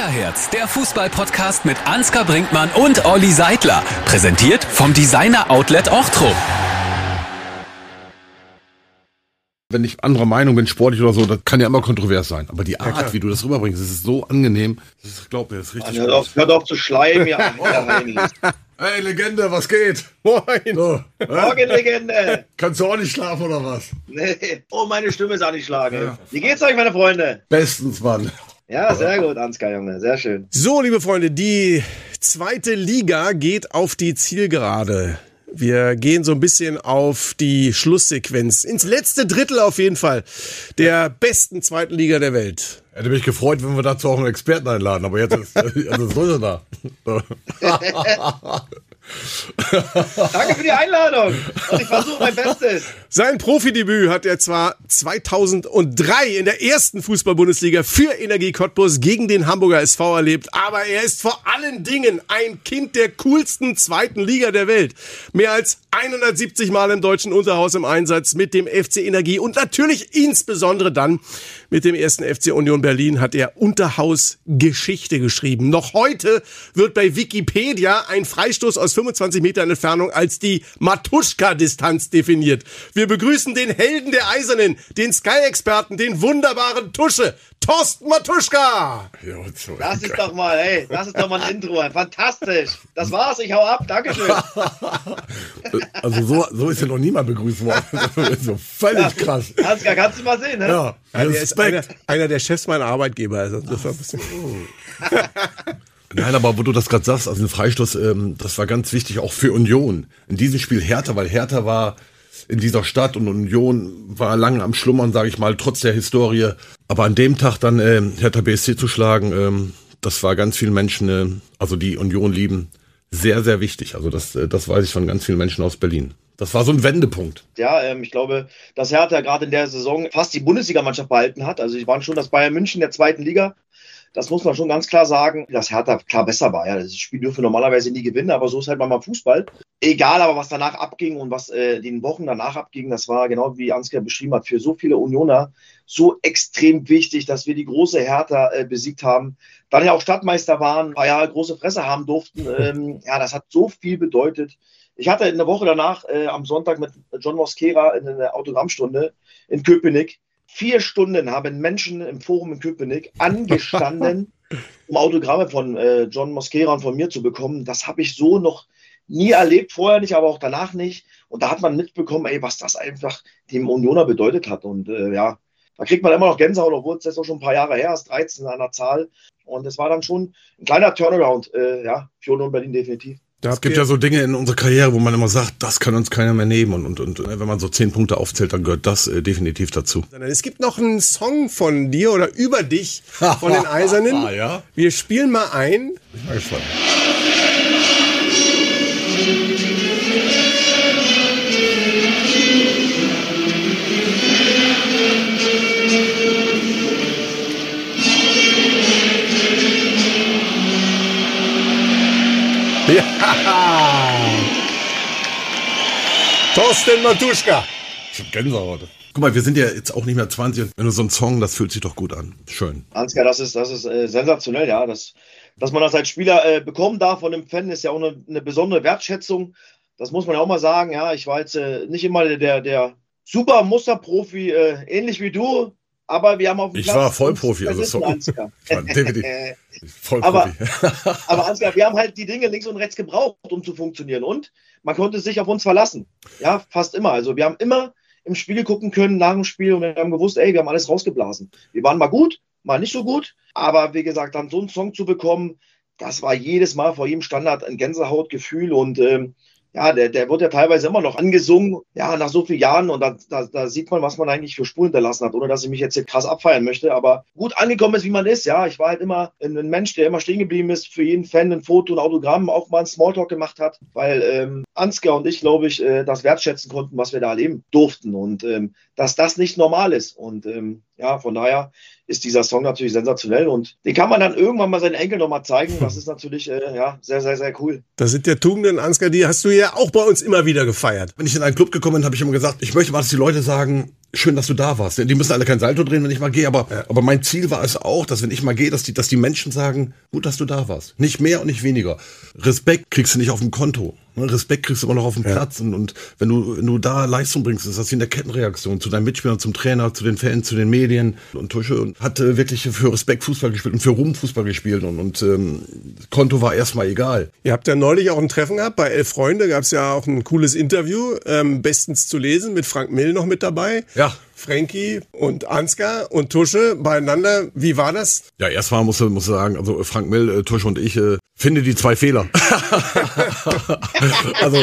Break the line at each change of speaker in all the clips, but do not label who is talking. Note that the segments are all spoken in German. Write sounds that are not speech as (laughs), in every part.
Kickerherz, der Fußball-Podcast mit Ansgar Brinkmann und Olli Seidler. Präsentiert vom Designer Outlet Ochtrup.
Wenn ich anderer Meinung bin, sportlich oder so, das kann ja immer kontrovers sein. Aber die Art, wie du das rüberbringst, das ist so angenehm. Das ist, glaub mir, das ist richtig
Hört auf, hört auf zu schleimen, ja. Heinrich. (laughs)
Hey, Legende, was geht? Moin. So?
Morgen, Legende.
Kannst du auch nicht schlafen oder was?
Nee. Oh, meine Stimme ist angeschlagen. Wie geht's euch, meine Freunde?
Bestens, Mann.
Ja, sehr gut, Ansgar, Junge. Sehr schön.
So, liebe Freunde, die zweite Liga geht auf die Zielgerade. Wir gehen so ein bisschen auf die Schlusssequenz. Ins letzte Drittel auf jeden Fall der besten zweiten Liga der Welt.
Hätte mich gefreut, wenn wir dazu auch einen Experten einladen, aber jetzt ist, (laughs) also so ist er da. (laughs)
Danke für die Einladung. Und ich versuche mein Bestes.
Sein Profidebüt hat er zwar 2003 in der ersten Fußball-Bundesliga für Energie Cottbus gegen den Hamburger SV erlebt, aber er ist vor allen Dingen ein Kind der coolsten zweiten Liga der Welt. Mehr als 170 Mal im deutschen Unterhaus im Einsatz mit dem FC Energie und natürlich insbesondere dann mit dem ersten FC Union Berlin hat er Unterhaus Geschichte geschrieben. Noch heute wird bei Wikipedia ein Freistoß aus 25 Metern Entfernung als die Matuschka-Distanz definiert. Wir begrüßen den Helden der Eisernen, den Sky-Experten, den wunderbaren Tusche, Thorsten Matuschka.
Ja.
Das ist doch mal, ey, das ist doch mal ein Intro. Fantastisch. Das war's, ich hau ab. Dankeschön. (laughs)
Also so, so ist ja noch niemand begrüßt worden. (laughs) Das ist so völlig krass.
Ansgar, kannst du mal sehen, ne?
Ja,
Ja, der ist einer,
Respekt.
einer der Chefs meiner Arbeitgeber. Also das war ein bisschen (laughs)
Nein, aber wo du das gerade sagst, also ein Freistoß, ähm, das war ganz wichtig auch für Union. In diesem Spiel Hertha, weil Hertha war in dieser Stadt und Union war lange am Schlummern, sage ich mal, trotz der Historie. Aber an dem Tag dann ähm, Hertha BSC zu schlagen, ähm, das war ganz vielen Menschen, äh, also die Union lieben, sehr, sehr wichtig. Also das, äh, das weiß ich von ganz vielen Menschen aus Berlin. Das war so ein Wendepunkt.
Ja, ähm, ich glaube, dass Hertha gerade in der Saison fast die Bundesligamannschaft behalten hat. Also, sie waren schon das Bayern München der zweiten Liga. Das muss man schon ganz klar sagen, dass Hertha klar besser war. Ja, das Spiel dürfen wir normalerweise nie gewinnen, aber so ist halt manchmal Fußball. Egal aber, was danach abging und was äh, den Wochen danach abging, das war genau wie Ansgar beschrieben hat, für so viele Unioner so extrem wichtig, dass wir die große Hertha äh, besiegt haben. Dann ja auch Stadtmeister waren, ein paar Jahre große Fresse haben durften. (laughs) Ähm, ja, das hat so viel bedeutet. Ich hatte in der Woche danach äh, am Sonntag mit John Mosquera in einer Autogrammstunde in Köpenick. Vier Stunden haben Menschen im Forum in Köpenick angestanden, (laughs) um Autogramme von äh, John Mosquera und von mir zu bekommen. Das habe ich so noch nie erlebt, vorher nicht, aber auch danach nicht. Und da hat man mitbekommen, ey, was das einfach dem Unioner bedeutet hat. Und äh, ja, da kriegt man immer noch Gänsehaut, obwohl es jetzt auch schon ein paar Jahre her ist, 13 an der Zahl. Und es war dann schon ein kleiner Turnaround, äh, ja, für Union Berlin definitiv.
Es gibt ja so Dinge in unserer Karriere, wo man immer sagt, das kann uns keiner mehr nehmen. Und, und, und äh, wenn man so zehn Punkte aufzählt, dann gehört das äh, definitiv dazu.
Es gibt noch einen Song von dir oder über dich von den (laughs) Eisernen.
Ah, ja?
Wir spielen mal ein.
Ich bin mal gespannt.
Thorsten Matuschka.
Ich hab Gänsehaut. Guck mal, wir sind ja jetzt auch nicht mehr 20. und Wenn du so einen Song, das fühlt sich doch gut an. Schön.
Ansgar, das ist, das ist äh, sensationell, ja. Das, dass man das als Spieler äh, bekommen darf von dem Fan, ist ja auch eine, eine besondere Wertschätzung. Das muss man ja auch mal sagen, ja. Ich war jetzt äh, nicht immer der, der, der super Musterprofi, äh, ähnlich wie du, aber wir haben auf dem
Ich
Platz
war Vollprofi, also sorry.
Ansgar. (laughs) (laughs)
Vollprofi.
aber Ansgar, wir haben halt die Dinge links und rechts gebraucht, um zu funktionieren. Und man konnte sich auf uns verlassen. Ja, fast immer. Also wir haben immer im Spiel gucken können nach dem Spiel und wir haben gewusst, ey, wir haben alles rausgeblasen. Wir waren mal gut, mal nicht so gut. Aber wie gesagt, dann so einen Song zu bekommen, das war jedes Mal vor jedem Standard ein Gänsehautgefühl und ähm, ja, der, der wird ja teilweise immer noch angesungen, ja, nach so vielen Jahren und da, da, da sieht man, was man eigentlich für Spuren hinterlassen hat, ohne dass ich mich jetzt hier krass abfeiern möchte, aber gut angekommen ist, wie man ist, ja. Ich war halt immer ein, Mensch, der immer stehen geblieben ist, für jeden Fan ein Foto, ein Autogramm, auch mal ein Smalltalk gemacht hat, weil ähm, Ansgar und ich, glaube ich, äh, das wertschätzen konnten, was wir da erleben durften. Und ähm, dass das nicht normal ist. Und ähm, ja, von daher ist dieser Song natürlich sensationell und den kann man dann irgendwann mal seinen Enkel nochmal zeigen. Das ist natürlich äh, ja, sehr, sehr, sehr cool.
Das sind ja Tugenden, Ansgar, die hast du ja auch bei uns immer wieder gefeiert.
Wenn ich in einen Club gekommen bin, habe ich immer gesagt, ich möchte mal, dass die Leute sagen, schön, dass du da warst. Die müssen alle kein Salto drehen, wenn ich mal gehe, aber, ja. aber mein Ziel war es auch, dass wenn ich mal gehe, dass die, dass die Menschen sagen, gut, dass du da warst. Nicht mehr und nicht weniger. Respekt kriegst du nicht auf dem Konto. Ne, Respekt kriegst du immer noch auf dem ja. Platz und, und wenn du, wenn du da Leistung bringst, ist das wie in der Kettenreaktion zu deinen Mitspielern, zum Trainer, zu den Fans, zu den Medien. Und Tusche hat äh, wirklich für Respekt Fußball gespielt und für Ruhm Fußball gespielt und, und ähm, Konto war erstmal egal.
Ihr habt ja neulich auch ein Treffen gehabt, bei Elf Freunde gab es ja auch ein cooles Interview, ähm, bestens zu lesen, mit Frank Mill noch mit dabei.
Ja.
Frankie und Ansgar und Tusche beieinander. Wie war das?
Ja, erstmal muss muss sagen, also Frank Mill, äh, Tusche und ich äh, finde die zwei Fehler. (laughs) also,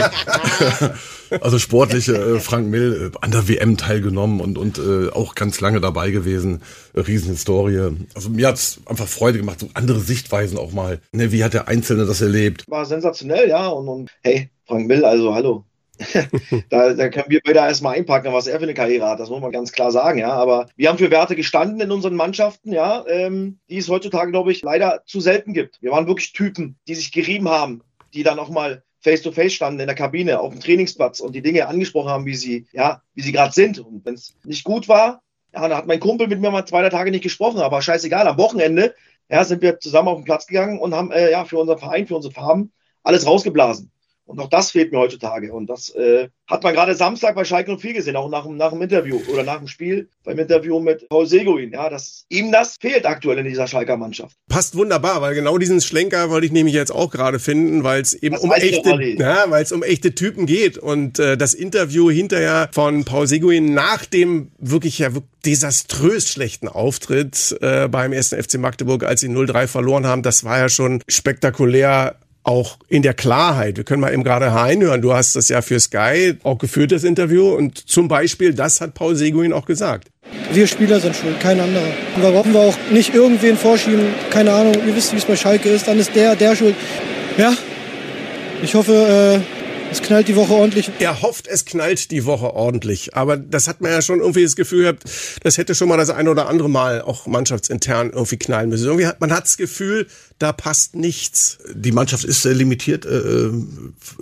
(laughs) also sportlich äh, Frank Mill äh, an der WM teilgenommen und und äh, auch ganz lange dabei gewesen. Riesenhistorie. Also mir hat's einfach Freude gemacht, so andere Sichtweisen auch mal. Ne, wie hat der Einzelne das erlebt?
War sensationell, ja. Und, und hey, Frank Mill, also hallo, (laughs) da, da können wir beide erstmal einpacken, was er für eine Karriere hat. Das muss man ganz klar sagen, ja. Aber wir haben für Werte gestanden in unseren Mannschaften, ja, ähm, die es heutzutage, glaube ich, leider zu selten gibt. Wir waren wirklich Typen, die sich gerieben haben, die dann auch mal face-to-face standen in der Kabine, auf dem Trainingsplatz und die Dinge angesprochen haben, wie sie, ja, wie sie gerade sind. Und wenn es nicht gut war, ja, dann hat mein Kumpel mit mir mal zwei, drei Tage nicht gesprochen, aber scheißegal, am Wochenende, ja, sind wir zusammen auf den Platz gegangen und haben, äh, ja, für unseren Verein, für unsere Farben alles rausgeblasen. Und auch das fehlt mir heutzutage. Und das äh, hat man gerade Samstag bei Schalke 04 gesehen, auch nach, nach dem Interview oder nach dem Spiel, beim Interview mit Paul Seguin. Ja, dass ihm das fehlt aktuell in dieser Schalker Mannschaft.
Passt wunderbar, weil genau diesen Schlenker wollte ich nämlich jetzt auch gerade finden, weil es eben um echte, ja, weil es um echte Typen geht. Und äh, das Interview hinterher von Paul Seguin nach dem wirklich ja desaströs schlechten Auftritt äh, beim ersten FC Magdeburg, als sie 0-3 verloren haben, das war ja schon spektakulär auch in der Klarheit. Wir können mal eben gerade reinhören. Du hast das ja für Sky auch geführt, das Interview. Und zum Beispiel, das hat Paul Seguin auch gesagt.
Wir Spieler sind schuld, kein anderer. Und da brauchen wir auch nicht irgendwen vorschieben. Keine Ahnung, ihr wisst, wie es bei Schalke ist. Dann ist der, der schuld. Ja, ich hoffe, äh, es knallt die Woche ordentlich.
Er hofft, es knallt die Woche ordentlich. Aber das hat man ja schon irgendwie das Gefühl gehabt, das hätte schon mal das ein oder andere Mal auch mannschaftsintern irgendwie knallen müssen. Irgendwie hat, man hat das Gefühl, da passt nichts.
Die Mannschaft ist sehr limitiert äh, äh,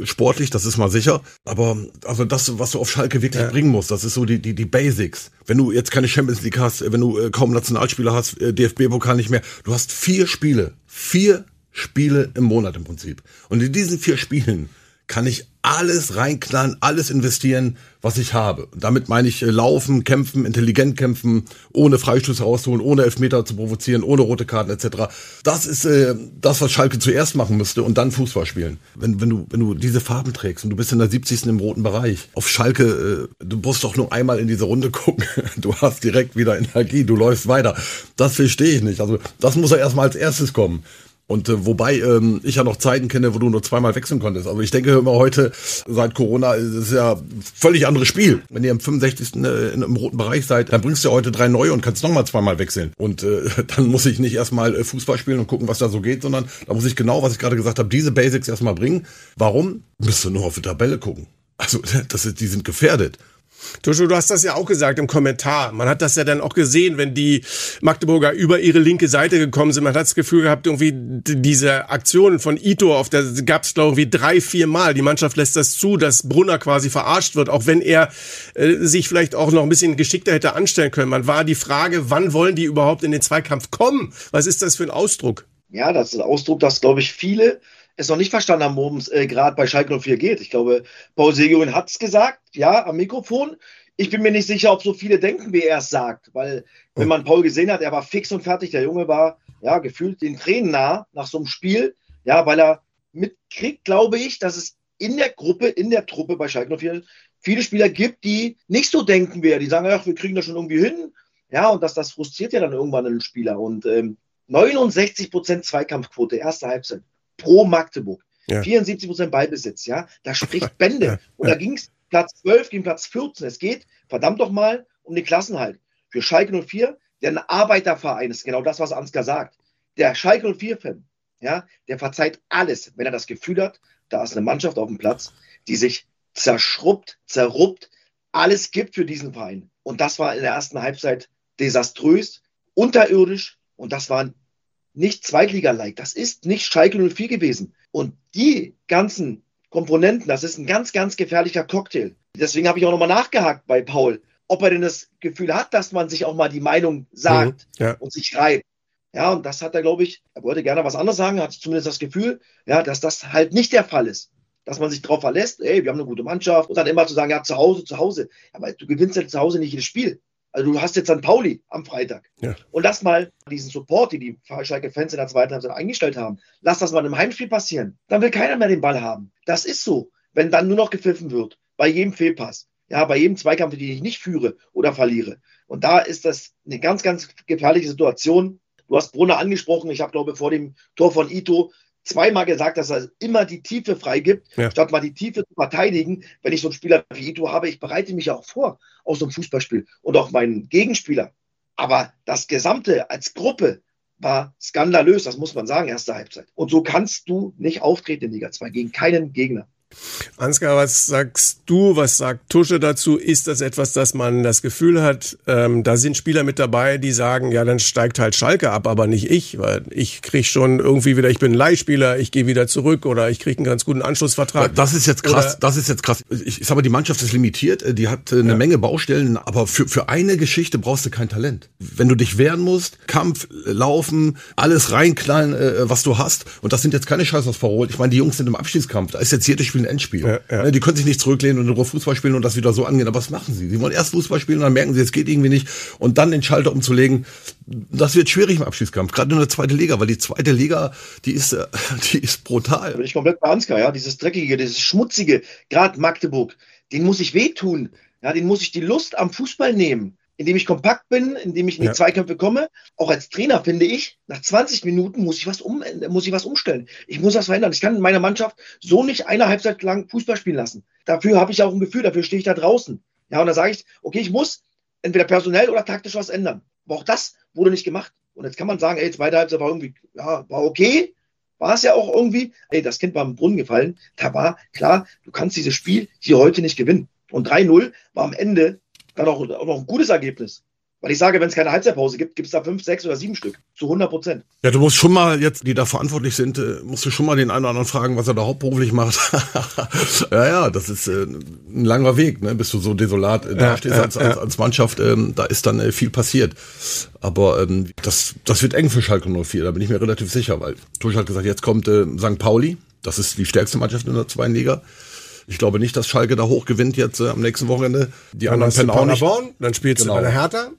sportlich, das ist mal sicher. Aber also das, was du auf Schalke wirklich ja. bringen musst, das ist so die, die, die Basics. Wenn du jetzt keine Champions League hast, wenn du äh, kaum Nationalspieler hast, äh, DFB-Pokal nicht mehr, du hast vier Spiele. Vier Spiele im Monat im Prinzip. Und in diesen vier Spielen kann ich alles reinknallen, alles investieren, was ich habe. Damit meine ich äh, laufen, kämpfen, intelligent kämpfen, ohne Freistoß rausholen, ohne Elfmeter zu provozieren, ohne rote Karten etc. Das ist äh, das, was Schalke zuerst machen müsste und dann Fußball spielen. Wenn, wenn, du, wenn du diese Farben trägst und du bist in der 70. im roten Bereich, auf Schalke, äh, du musst doch nur einmal in diese Runde (laughs) gucken. Du hast direkt wieder Energie, du läufst weiter. Das verstehe ich nicht. Also das muss ja erstmal als erstes kommen. Und äh, wobei ähm, ich ja noch Zeiten kenne, wo du nur zweimal wechseln konntest. Also ich denke immer heute, seit Corona ist es ja völlig anderes Spiel. Wenn ihr im 65. Äh, im roten Bereich seid, dann bringst du ja heute drei neue und kannst nochmal zweimal wechseln. Und äh, (laughs) dann muss ich nicht erstmal äh, Fußball spielen und gucken, was da so geht, sondern da muss ich genau, was ich gerade gesagt habe, diese Basics erstmal bringen. Warum? Müsst du nur auf die Tabelle gucken. Also (laughs) das ist, die sind gefährdet.
Tuscho, du hast das ja auch gesagt im Kommentar. Man hat das ja dann auch gesehen, wenn die Magdeburger über ihre linke Seite gekommen sind. Man hat das Gefühl gehabt, irgendwie diese Aktionen von Ito, auf der gab es glaube ich drei, vier Mal. Die Mannschaft lässt das zu, dass Brunner quasi verarscht wird, auch wenn er äh, sich vielleicht auch noch ein bisschen geschickter hätte anstellen können. Man war die Frage, wann wollen die überhaupt in den Zweikampf kommen? Was ist das für ein Ausdruck?
Ja, das ist ein Ausdruck, dass glaube ich viele es noch nicht verstanden haben, worum es äh, gerade bei Schalke 04 geht. Ich glaube, Paul Seguin hat es gesagt, ja, am Mikrofon. Ich bin mir nicht sicher, ob so viele denken, wie er es sagt, weil wenn man Paul gesehen hat, er war fix und fertig. Der Junge war ja gefühlt den Tränen nah nach so einem Spiel, ja, weil er mitkriegt, glaube ich, dass es in der Gruppe, in der Truppe bei Schalke 04 viele Spieler gibt, die nicht so denken wie er. Die sagen, ach, wir kriegen das schon irgendwie hin. Ja, und dass das frustriert ja dann irgendwann einen Spieler. Und ähm, 69 Prozent Zweikampfquote, erste Halbzeit pro Magdeburg. Ja. 74 Prozent Ballbesitz, ja. Da spricht (laughs) Bände. Und da ging es Platz 12 gegen Platz 14. Es geht verdammt doch mal um den Klassenhalt. Für Schalke 04, der ein Arbeiterverein ist, genau das, was Ansgar sagt. Der Schalke 04-Fan, ja, der verzeiht alles, wenn er das Gefühl hat, da ist eine Mannschaft auf dem Platz, die sich zerschrubbt, zerruppt, alles gibt für diesen Verein. Und das war in der ersten Halbzeit desaströs, unterirdisch und das war nicht Zweitliga-like. Das ist nicht Schalke 04 gewesen. Und die ganzen Komponenten, das ist ein ganz, ganz gefährlicher Cocktail. Deswegen habe ich auch nochmal nachgehakt bei Paul. ob er denn das Gefühl hat, dass man sich auch mal die Meinung sagt
Mhm, ja.
und sich schreibt. Ja, und das hat er, glaube ich, er wollte gerne was anderes sagen, hat zumindest das Gefühl, ja, dass das halt nicht der Fall ist. Dass man sich darauf verlässt, ey, wir haben eine gute Mannschaft und dann immer zu sagen, ja, zu Hause, zu Hause. Aber du gewinnst ja zu Hause nicht jedes Spiel. Also du hast jetzt St. Pauli am Freitag.
Ja.
Und lass mal diesen Support, die die Schalke-Fans in der zweiten Halbzeit eingestellt haben, lass das mal im Heimspiel passieren. Dann will keiner mehr den Ball haben. Das ist so. Wenn dann nur noch gepfiffen wird, bei jedem Fehlpass, ja, bei jedem Zweikampf, den ich nicht führe oder verliere. Und da ist das eine ganz, ganz gefährliche Situation. Du hast Brunner angesprochen. Ich habe, glaube ich, vor dem Tor von Ito zweimal gesagt, dass er immer die Tiefe freigibt,
Ja.
statt mal die Tiefe zu verteidigen. Wenn ich so einen Spieler wie Ito habe, ich bereite mich ja auch vor aus so einem Fußballspiel und auch meinen Gegenspieler. Aber das Gesamte als Gruppe war skandalös, das muss man sagen, erste Halbzeit. Und so kannst du nicht auftreten in Liga 2 gegen keinen Gegner.
Ansgar, was sagst du, was sagt Tusche dazu? Ist das etwas, dass man das Gefühl hat, ähm, da sind Spieler mit dabei, die sagen, ja, dann steigt halt Schalke ab, aber nicht ich, weil ich krieg schon irgendwie wieder, ich bin Leihspieler, ich gehe wieder zurück oder ich krieg einen ganz guten Anschlussvertrag.
Das ist jetzt krass.
Oder-
das ist jetzt krass. Ich, ich sag mal, die Mannschaft ist limitiert. äh, Die hat äh, eine Menge Baustellen, aber für, für eine Geschichte brauchst du kein Talent. Wenn du dich wehren musst, Kampf, äh, Laufen, alles reinknallen, was du hast. Und das sind jetzt keine Scheiß aus Verholt. Ich meine, die Jungs sind im Abschießkampf. Da ist jetzt jedes Spiel ein Endspiel.
Ja, ja.
Ne, Die können sich nicht zurücklehnen und in Ruhe Fußball spielen und das wieder so angehen. Aber was machen sie? Sie wollen erst Fußball spielen und dann merken sie, es geht irgendwie nicht. Und dann den Schalter umzulegen, das wird schwierig im Abschießkampf. Gerade in der zweiten Liga, weil die zweite Liga, die ist, äh, (laughs) die ist brutal.
Bin ich komplett bei Ansgar, ja. Dieses Dreckige, dieses Schmutzige, gerade Magdeburg, den muss ich wehtun. Ja, den muss ich die Lust am Fußball nehmen. Indem ich kompakt bin, indem ich in die
Ja.
Zweikämpfe komme. Auch als Trainer finde ich, nach 20 Minuten muss ich was um, muss ich was umstellen. Ich muss was verändern. Ich kann in meiner Mannschaft so nicht eine Halbzeit lang Fußball spielen lassen. Dafür habe ich auch ein Gefühl, dafür stehe ich da draußen. Ja, und da sage ich, okay, ich muss entweder personell oder taktisch was ändern. Aber auch das wurde nicht gemacht. Und jetzt kann man sagen, ey, zweite Halbzeit war irgendwie, ja, war okay, war es ja auch irgendwie, ey, das Kind war im Brunnen gefallen. Da war klar, du kannst dieses Spiel hier heute nicht gewinnen. Und 3-0 war am Ende dann auch, auch noch ein gutes Ergebnis. Weil ich sage, wenn es keine Halbzeitpause gibt, gibt es da fünf, sechs oder sieben Stück. Zu 100 Prozent.
Ja, du musst schon mal jetzt, die da verantwortlich sind, äh, musst du schon mal den einen oder anderen fragen, was er da hauptberuflich macht. (laughs) ja, ja, das ist äh, ein langer Weg, ne, bis du so desolat äh, da stehst
ja,
als, als, als Mannschaft. Ähm, da ist dann äh, viel passiert. Aber ähm, das, das wird eng für Schalke 04, da bin ich mir relativ sicher, weil Tusch hat gesagt, jetzt kommt äh, St. Pauli. Das ist die stärkste Mannschaft in der zweiten Liga. Ich glaube nicht, dass Schalke da hoch gewinnt jetzt äh, am nächsten Wochenende. Die
Dann
anderen pennen auch nicht.
Paderborn, dann spielst
Genau.
du bei der Hertha.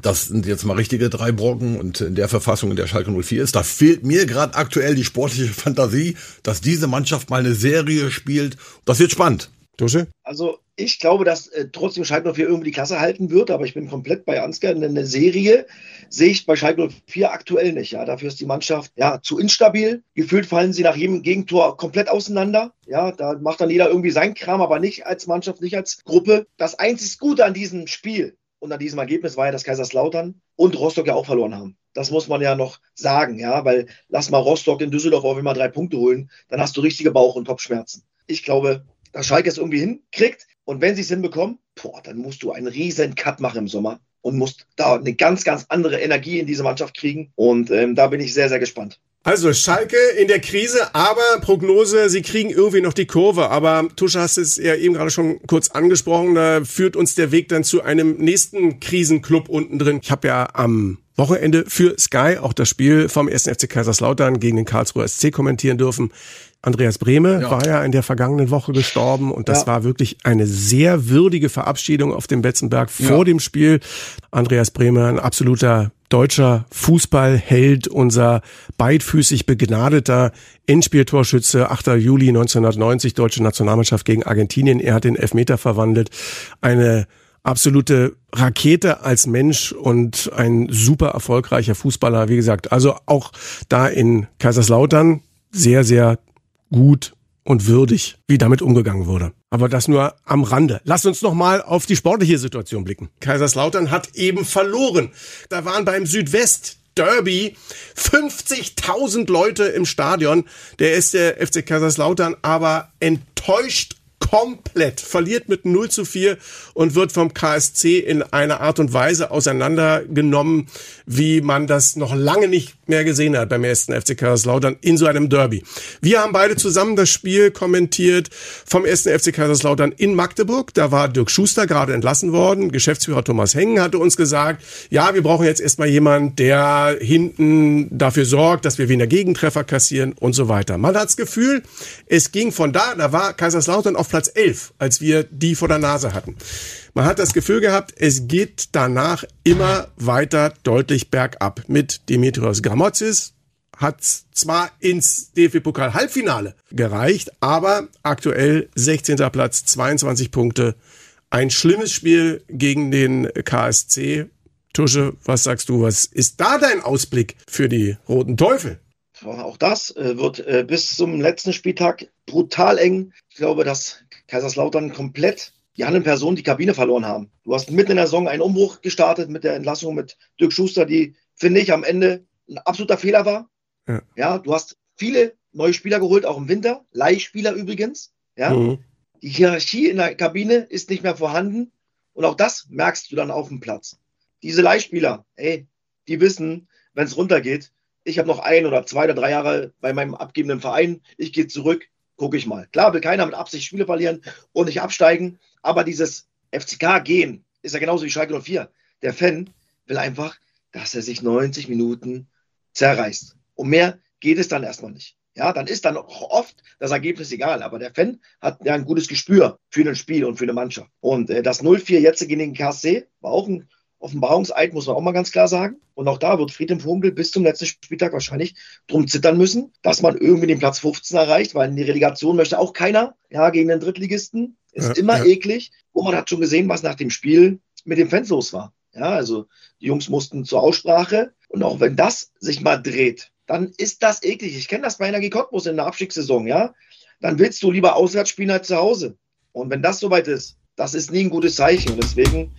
Das sind jetzt mal richtige drei Brocken und in der Verfassung, in der Schalke 04 ist, da fehlt mir gerade aktuell die sportliche Fantasie, dass diese Mannschaft mal eine Serie spielt. Das wird spannend.
Tusche?
Also ich glaube, dass äh, trotzdem Schalke 04 irgendwie die Klasse halten wird, aber ich bin komplett bei Ansgar. Eine, eine Serie sehe ich bei Schalke 04 aktuell nicht. Ja, dafür ist die Mannschaft ja zu instabil. Gefühlt fallen sie nach jedem Gegentor komplett auseinander. Ja, da macht dann jeder irgendwie seinen Kram, aber nicht als Mannschaft, nicht als Gruppe. Das einzig Gute an diesem Spiel und an diesem Ergebnis war ja, dass Kaiserslautern und Rostock ja auch verloren haben. Das muss man ja noch sagen, ja, weil lass mal Rostock in Düsseldorf auf immer drei Punkte holen, dann hast du richtige Bauch- und Kopfschmerzen. Ich glaube, dass Schalke es irgendwie hinkriegt. Und wenn sie es hinbekommen, boah, dann musst du einen riesen Cut machen im Sommer und musst da eine ganz, ganz andere Energie in diese Mannschaft kriegen. Und ähm, da bin ich sehr, sehr gespannt.
Also Schalke in der Krise, aber Prognose, sie kriegen irgendwie noch die Kurve. Aber Tusche hast es ja eben gerade schon kurz angesprochen, da führt uns der Weg dann zu einem nächsten Krisenclub unten drin. Ich habe ja am Wochenende für Sky auch das Spiel vom 1. FC Kaiserslautern gegen den Karlsruher SC kommentieren dürfen. Andreas Brehme
Ja.
war ja in der vergangenen Woche gestorben und das
Ja.
war wirklich eine sehr würdige Verabschiedung auf dem Betzenberg vor
Ja.
dem Spiel. Andreas Brehme, ein absoluter deutscher Fußballheld, unser beidfüßig begnadeter Endspieltorschütze, 8. Juli 1990, deutsche Nationalmannschaft gegen Argentinien. Er hat den Elfmeter verwandelt. Eine absolute Rakete als Mensch und ein super erfolgreicher Fußballer. Wie gesagt, also auch da in Kaiserslautern sehr, sehr gut und würdig, wie damit umgegangen wurde. Aber das nur am Rande. Lasst uns noch mal auf die sportliche Situation blicken. Kaiserslautern hat eben verloren. Da waren beim Südwest Derby 50.000 Leute im Stadion. Der ist der FC Kaiserslautern aber enttäuscht komplett, verliert mit 0 zu 4 und wird vom KSC in einer Art und Weise auseinandergenommen, wie man das noch lange nicht mehr gesehen hat beim ersten FC Kaiserslautern in so einem Derby. Wir haben beide zusammen das Spiel kommentiert vom ersten FC Kaiserslautern in Magdeburg. Da war Dirk Schuster gerade entlassen worden. Geschäftsführer Thomas Hengen hatte uns gesagt, ja, wir brauchen jetzt erstmal jemand, der hinten dafür sorgt, dass wir weniger Gegentreffer kassieren und so weiter. Man hat das Gefühl, es ging von da, da war Kaiserslautern auf Platz 11, als wir die vor der Nase hatten. Man hat das Gefühl gehabt, es geht danach immer weiter deutlich bergab. Mit Dimitrios Gramotzis hat zwar ins DFB-Pokal-Halbfinale gereicht, aber aktuell 16. Platz, 22 Punkte. Ein schlimmes Spiel gegen den KSC. Tusche, was sagst du? Was ist da dein Ausblick für die Roten Teufel?
Auch das äh, wird äh, bis zum letzten Spieltag brutal eng. Ich glaube, dass Kaiserslautern komplett die anderen Personen die Kabine verloren haben. Du hast mitten in der Saison einen Umbruch gestartet mit der Entlassung mit Dirk Schuster, die, finde ich, am Ende ein absoluter Fehler war. Ja. ja, du hast viele neue Spieler geholt, auch im Winter, Leihspieler übrigens. Ja, mhm. die Hierarchie in der Kabine ist nicht mehr vorhanden und auch das merkst du dann auf dem Platz. Diese Leihspieler, ey, die wissen, wenn es runtergeht, ich habe noch ein oder zwei oder drei Jahre bei meinem abgebenden Verein, ich gehe zurück, gucke ich mal. Klar will keiner mit Absicht Spiele verlieren und nicht absteigen, aber dieses FCK-Gehen ist ja genauso wie Schalke 04. Der Fan will einfach, dass er sich 90 Minuten zerreißt. Um mehr geht es dann erstmal nicht. Ja, dann ist dann auch oft das Ergebnis egal. Aber der Fan hat ja ein gutes Gespür für ein Spiel und für eine Mannschaft. Und äh, das 0-4 jetzt gegen den KSC war auch ein Offenbarungseid, muss man auch mal ganz klar sagen. Und auch da wird Friedhelm Funkel bis zum letzten Spieltag wahrscheinlich drum zittern müssen, dass man irgendwie den Platz 15 erreicht, weil in die Relegation möchte auch keiner, ja, gegen den Drittligisten. Ist ja, immer ja. eklig. Und man hat schon gesehen, was nach dem Spiel mit den Fans los war. Ja, also die Jungs mussten zur Aussprache. Und auch wenn das sich mal dreht, dann ist das eklig. Ich kenne das bei Energie Cottbus in der Abstiegssaison, ja. Dann willst du lieber auswärts spielen als zu Hause. Und wenn das soweit ist, das ist nie ein gutes Zeichen. Und deswegen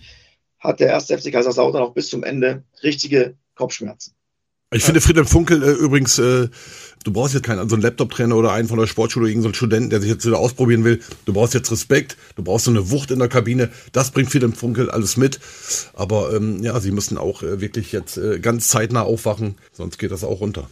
hat der erste FC Kaiserslautern auch bis zum Ende richtige Kopfschmerzen.
Ich finde Friedhelm Funkel äh, übrigens äh, du brauchst jetzt keinen, so einen Laptop-Trainer oder einen von der Sportschule, irgendeinen Studenten, der sich jetzt wieder ausprobieren will. Du brauchst jetzt Respekt, du brauchst so eine Wucht in der Kabine. Das bringt im Funkel alles mit. Aber ähm, ja, sie müssen auch äh, wirklich jetzt äh, ganz zeitnah aufwachen, sonst geht das auch runter.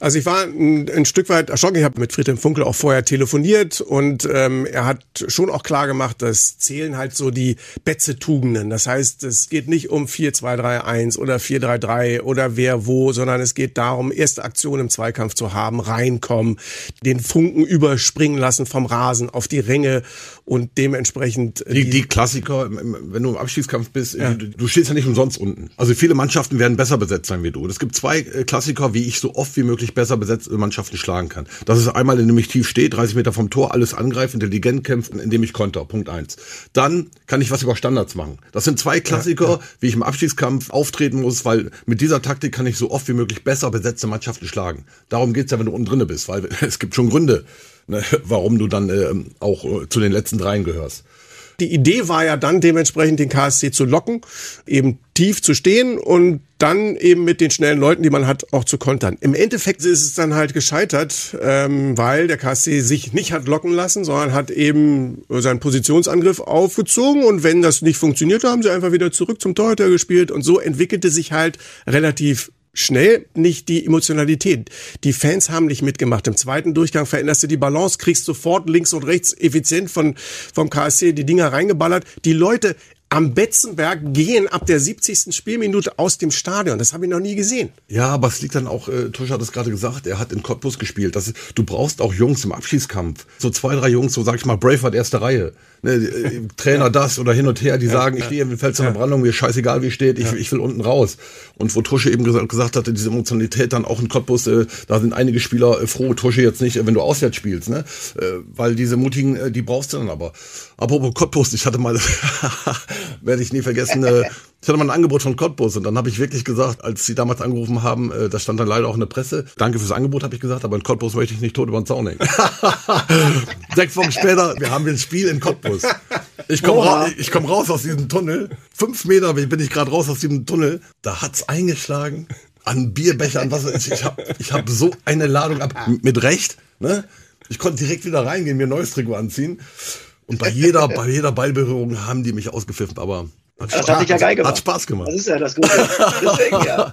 Also ich war ein, ein Stück weit erschrocken. Ich habe mit Friedhelm Funkel auch vorher telefoniert und ähm, er hat schon auch klar gemacht, dass zählen halt so die Betze-Tugenden. Das heißt, es geht nicht um 4-2-3-1 oder 4-3-3 oder wer wo, sondern es geht darum, erste Aktion im Zweikampf zu haben reinkommen, den Funken überspringen lassen vom Rasen auf die Ränge und dementsprechend.
Äh, die, die Klassiker, wenn du im Abschiedskampf bist, ja. du, du, stehst ja nicht umsonst unten. Also viele Mannschaften werden besser besetzt sein wie du. Es gibt zwei äh, Klassiker, wie ich so oft wie möglich besser besetzte Mannschaften schlagen kann. Das ist einmal, indem ich tief stehe, 30 Meter vom Tor, alles angreife, intelligent kämpfen, indem ich konter. Punkt eins. Dann kann ich was über Standards machen. Das sind zwei Klassiker, ja, ja. wie ich im Abschiedskampf auftreten muss, weil mit dieser Taktik kann ich so oft wie möglich besser besetzte Mannschaften schlagen. Darum geht's ja, wenn du unten drinne bist, weil (laughs) es gibt schon Gründe, ne, warum du dann äh, auch äh, zu den letzten dreien gehörst.
Die Idee war ja dann dementsprechend den KSC zu locken, eben tief zu stehen und dann eben mit den schnellen Leuten, die man hat, auch zu kontern. Im Endeffekt ist es dann halt gescheitert, ähm, weil der KSC sich nicht hat locken lassen, sondern hat eben seinen Positionsangriff aufgezogen und wenn das nicht funktioniert, haben sie einfach wieder zurück zum Torhüter gespielt und so entwickelte sich halt relativ schnell nicht die Emotionalität. Die Fans haben nicht mitgemacht. Im zweiten Durchgang veränderst du die Balance, kriegst sofort links und rechts effizient von, vom KSC die Dinger reingeballert. Die Leute am Betzenberg gehen ab der 70. Spielminute aus dem Stadion. Das habe ich noch nie gesehen.
Ja, aber es liegt dann auch, äh, Tusch hat es gerade gesagt, er hat in Cottbus gespielt. Das, du brauchst auch Jungs im Abschießkampf. So zwei, drei Jungs, so sag ich mal, Braveheart erste Reihe. Ne, äh, Trainer das oder hin und her, die sagen, ich stehe im Felser ja. Brandung, mir scheißegal wie steht, ich, ich will unten raus. Und wo Tusche eben gesagt, gesagt hatte, diese Emotionalität dann auch in Cottbus, äh, da sind einige Spieler äh, froh, Tusche jetzt nicht, wenn du auswärts spielst, ne? Äh, weil diese mutigen, äh, die brauchst du dann aber. Apropos Cottbus, ich hatte mal, (laughs) werde ich nie vergessen, äh, ich hatte mal ein Angebot von Cottbus und dann habe ich wirklich gesagt, als sie damals angerufen haben, äh, da stand dann leider auch in der Presse, danke fürs Angebot, habe ich gesagt, aber in Cottbus möchte ich nicht tot über den Zaun hängen. (laughs) Sechs Wochen später, wir haben ein Spiel in Cottbus. Ich komme ra komm raus aus diesem Tunnel, fünf Meter bin ich gerade raus aus diesem Tunnel, da hat's eingeschlagen an Bierbechern, was ich. Habe ich hab so eine Ladung ab, mit Recht, ne? Ich konnte direkt wieder reingehen, mir ein neues Trikot anziehen. Und bei jeder, bei jeder Ballberührung haben die mich ausgepfiffen, aber
hat das hat dich ja geil gemacht.
Hat Spaß gemacht.
Das ist ja das Gute. Deswegen, ja.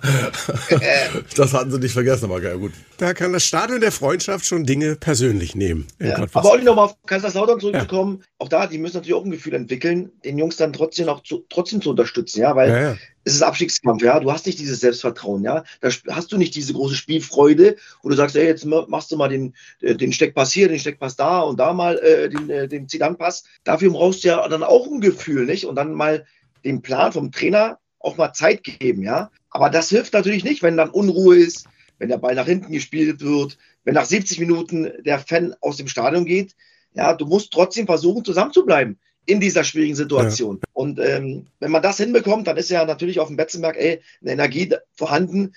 (laughs)
das hatten sie nicht vergessen, aber geil, gut.
Da kann das Stadion der Freundschaft schon Dinge persönlich nehmen.
Ja. Aber Olli, nochmal auf Kaiserslautern zurückzukommen, ja. auch da, die müssen natürlich auch ein Gefühl entwickeln, den Jungs dann trotzdem auch zu, trotzdem zu unterstützen, ja, weil ja, es ist Abstiegskampf, ja, du hast nicht dieses Selbstvertrauen, ja, da hast du nicht diese große Spielfreude, wo du sagst, ey, jetzt machst du mal den, äh, den Steckpass hier, den Steckpass da und da mal äh, den, äh, den Zidane-Pass. Dafür brauchst du ja dann auch ein Gefühl, nicht? Und dann mal dem Plan vom Trainer auch mal Zeit geben, ja. Aber das hilft natürlich nicht, wenn dann Unruhe ist, wenn der Ball nach hinten gespielt wird, wenn nach 70 Minuten der Fan aus dem Stadion geht. Ja, du musst trotzdem versuchen, zusammenzubleiben in dieser schwierigen Situation. Ja. Und ähm, wenn man das hinbekommt, dann ist ja natürlich auf dem Betzenberg ey, eine Energie vorhanden,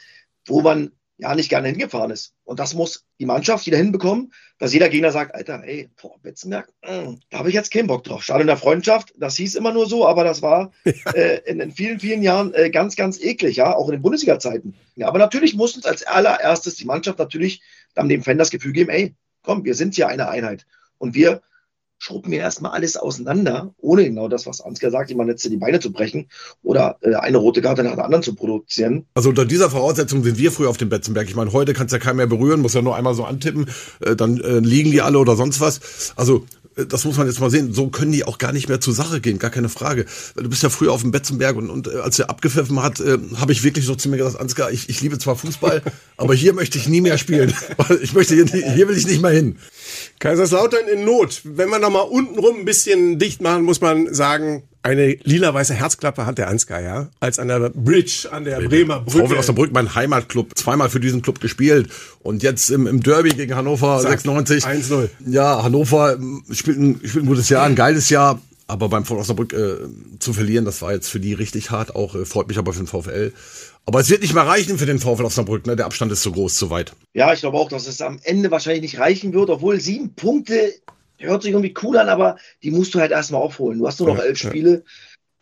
wo man ja nicht gerne hingefahren ist. Und das muss die Mannschaft wieder hinbekommen, dass jeder Gegner sagt, Alter, ey, boah, Betzenberg, mh, mm, da habe ich jetzt keinen Bock drauf. Schade in der Freundschaft, das hieß immer nur so, aber das war (laughs) äh, in, in, vielen, vielen Jahren äh, ganz, ganz eklig, ja, auch in den Bundesliga-Zeiten. Ja, aber natürlich muss uns als allererstes die Mannschaft natürlich dann dem Fan das Gefühl geben, ey, komm, wir sind hier eine Einheit. Und wir schrubben wir erstmal alles auseinander, ohne genau das, was Ansgar sagt, jemand jetzt die Beine zu brechen oder äh, eine rote Karte nach der anderen zu produzieren.
Also unter dieser Voraussetzung sind wir früher auf dem Betzenberg. Ich meine, heute kannst ja keinen mehr berühren, muss ja nur einmal so antippen, äh, dann äh, liegen die alle oder sonst was. Also das muss man jetzt mal sehen, so können die auch gar nicht mehr zur Sache gehen, gar keine Frage. Du bist ja früher auf dem Betzenberg und, und äh, als er abgepfiffen hat, äh, habe ich wirklich so zu mir gesagt, Ansgar, ich, ich liebe zwar Fußball, (laughs) aber hier möchte ich nie mehr spielen. (laughs) ich möchte hier, hier will ich nicht mehr hin.
Kaiserslautern in Not. Wenn wir noch mal untenrum ein bisschen dicht machen, muss man sagen, eine lila-weiße Herzklappe hat der Ansgar, ja, als an der Bridge, an der Bremer Brücke.
VfL Osnabrück, mein Heimatclub, zweimal für diesen Club gespielt und jetzt im, im Derby gegen Hannover Sag, 96. 1-0. Ja, Hannover spielt ein, spielt ein gutes Jahr, ein geiles Jahr, aber beim VfL Osnabrück äh, zu verlieren, das war jetzt für die richtig hart, auch äh, freut mich aber für den VfL. Aber es wird nicht mehr reichen für den VfL Osnabrück, ne? Der Abstand ist zu groß, zu weit.
Ja, ich glaube auch, dass es am Ende wahrscheinlich nicht reichen wird, obwohl sieben Punkte hört sich irgendwie cool an, aber die musst du halt erstmal aufholen. Du hast nur noch ja, elf Spiele.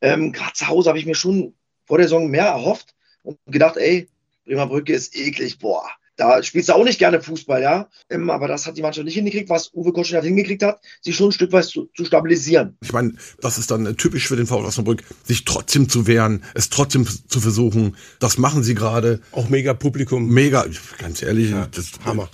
Ähm, Gerade zu Hause habe ich mir schon vor der Saison mehr erhofft und gedacht, ey, Bremer Brücke ist eklig, boah. Da spielst du auch nicht gerne Fußball, ja. Ähm, aber das hat die Mannschaft nicht hingekriegt, was Uwe Kotschin hat hingekriegt hat, sich schon ein Stück weit zu, zu stabilisieren.
Ich meine, das ist dann typisch für den VfL Osnabrück, sich trotzdem zu wehren, es trotzdem zu versuchen. Das machen sie gerade.
Auch mega Publikum.
Mega, ganz ehrlich, ja, das, Hammer.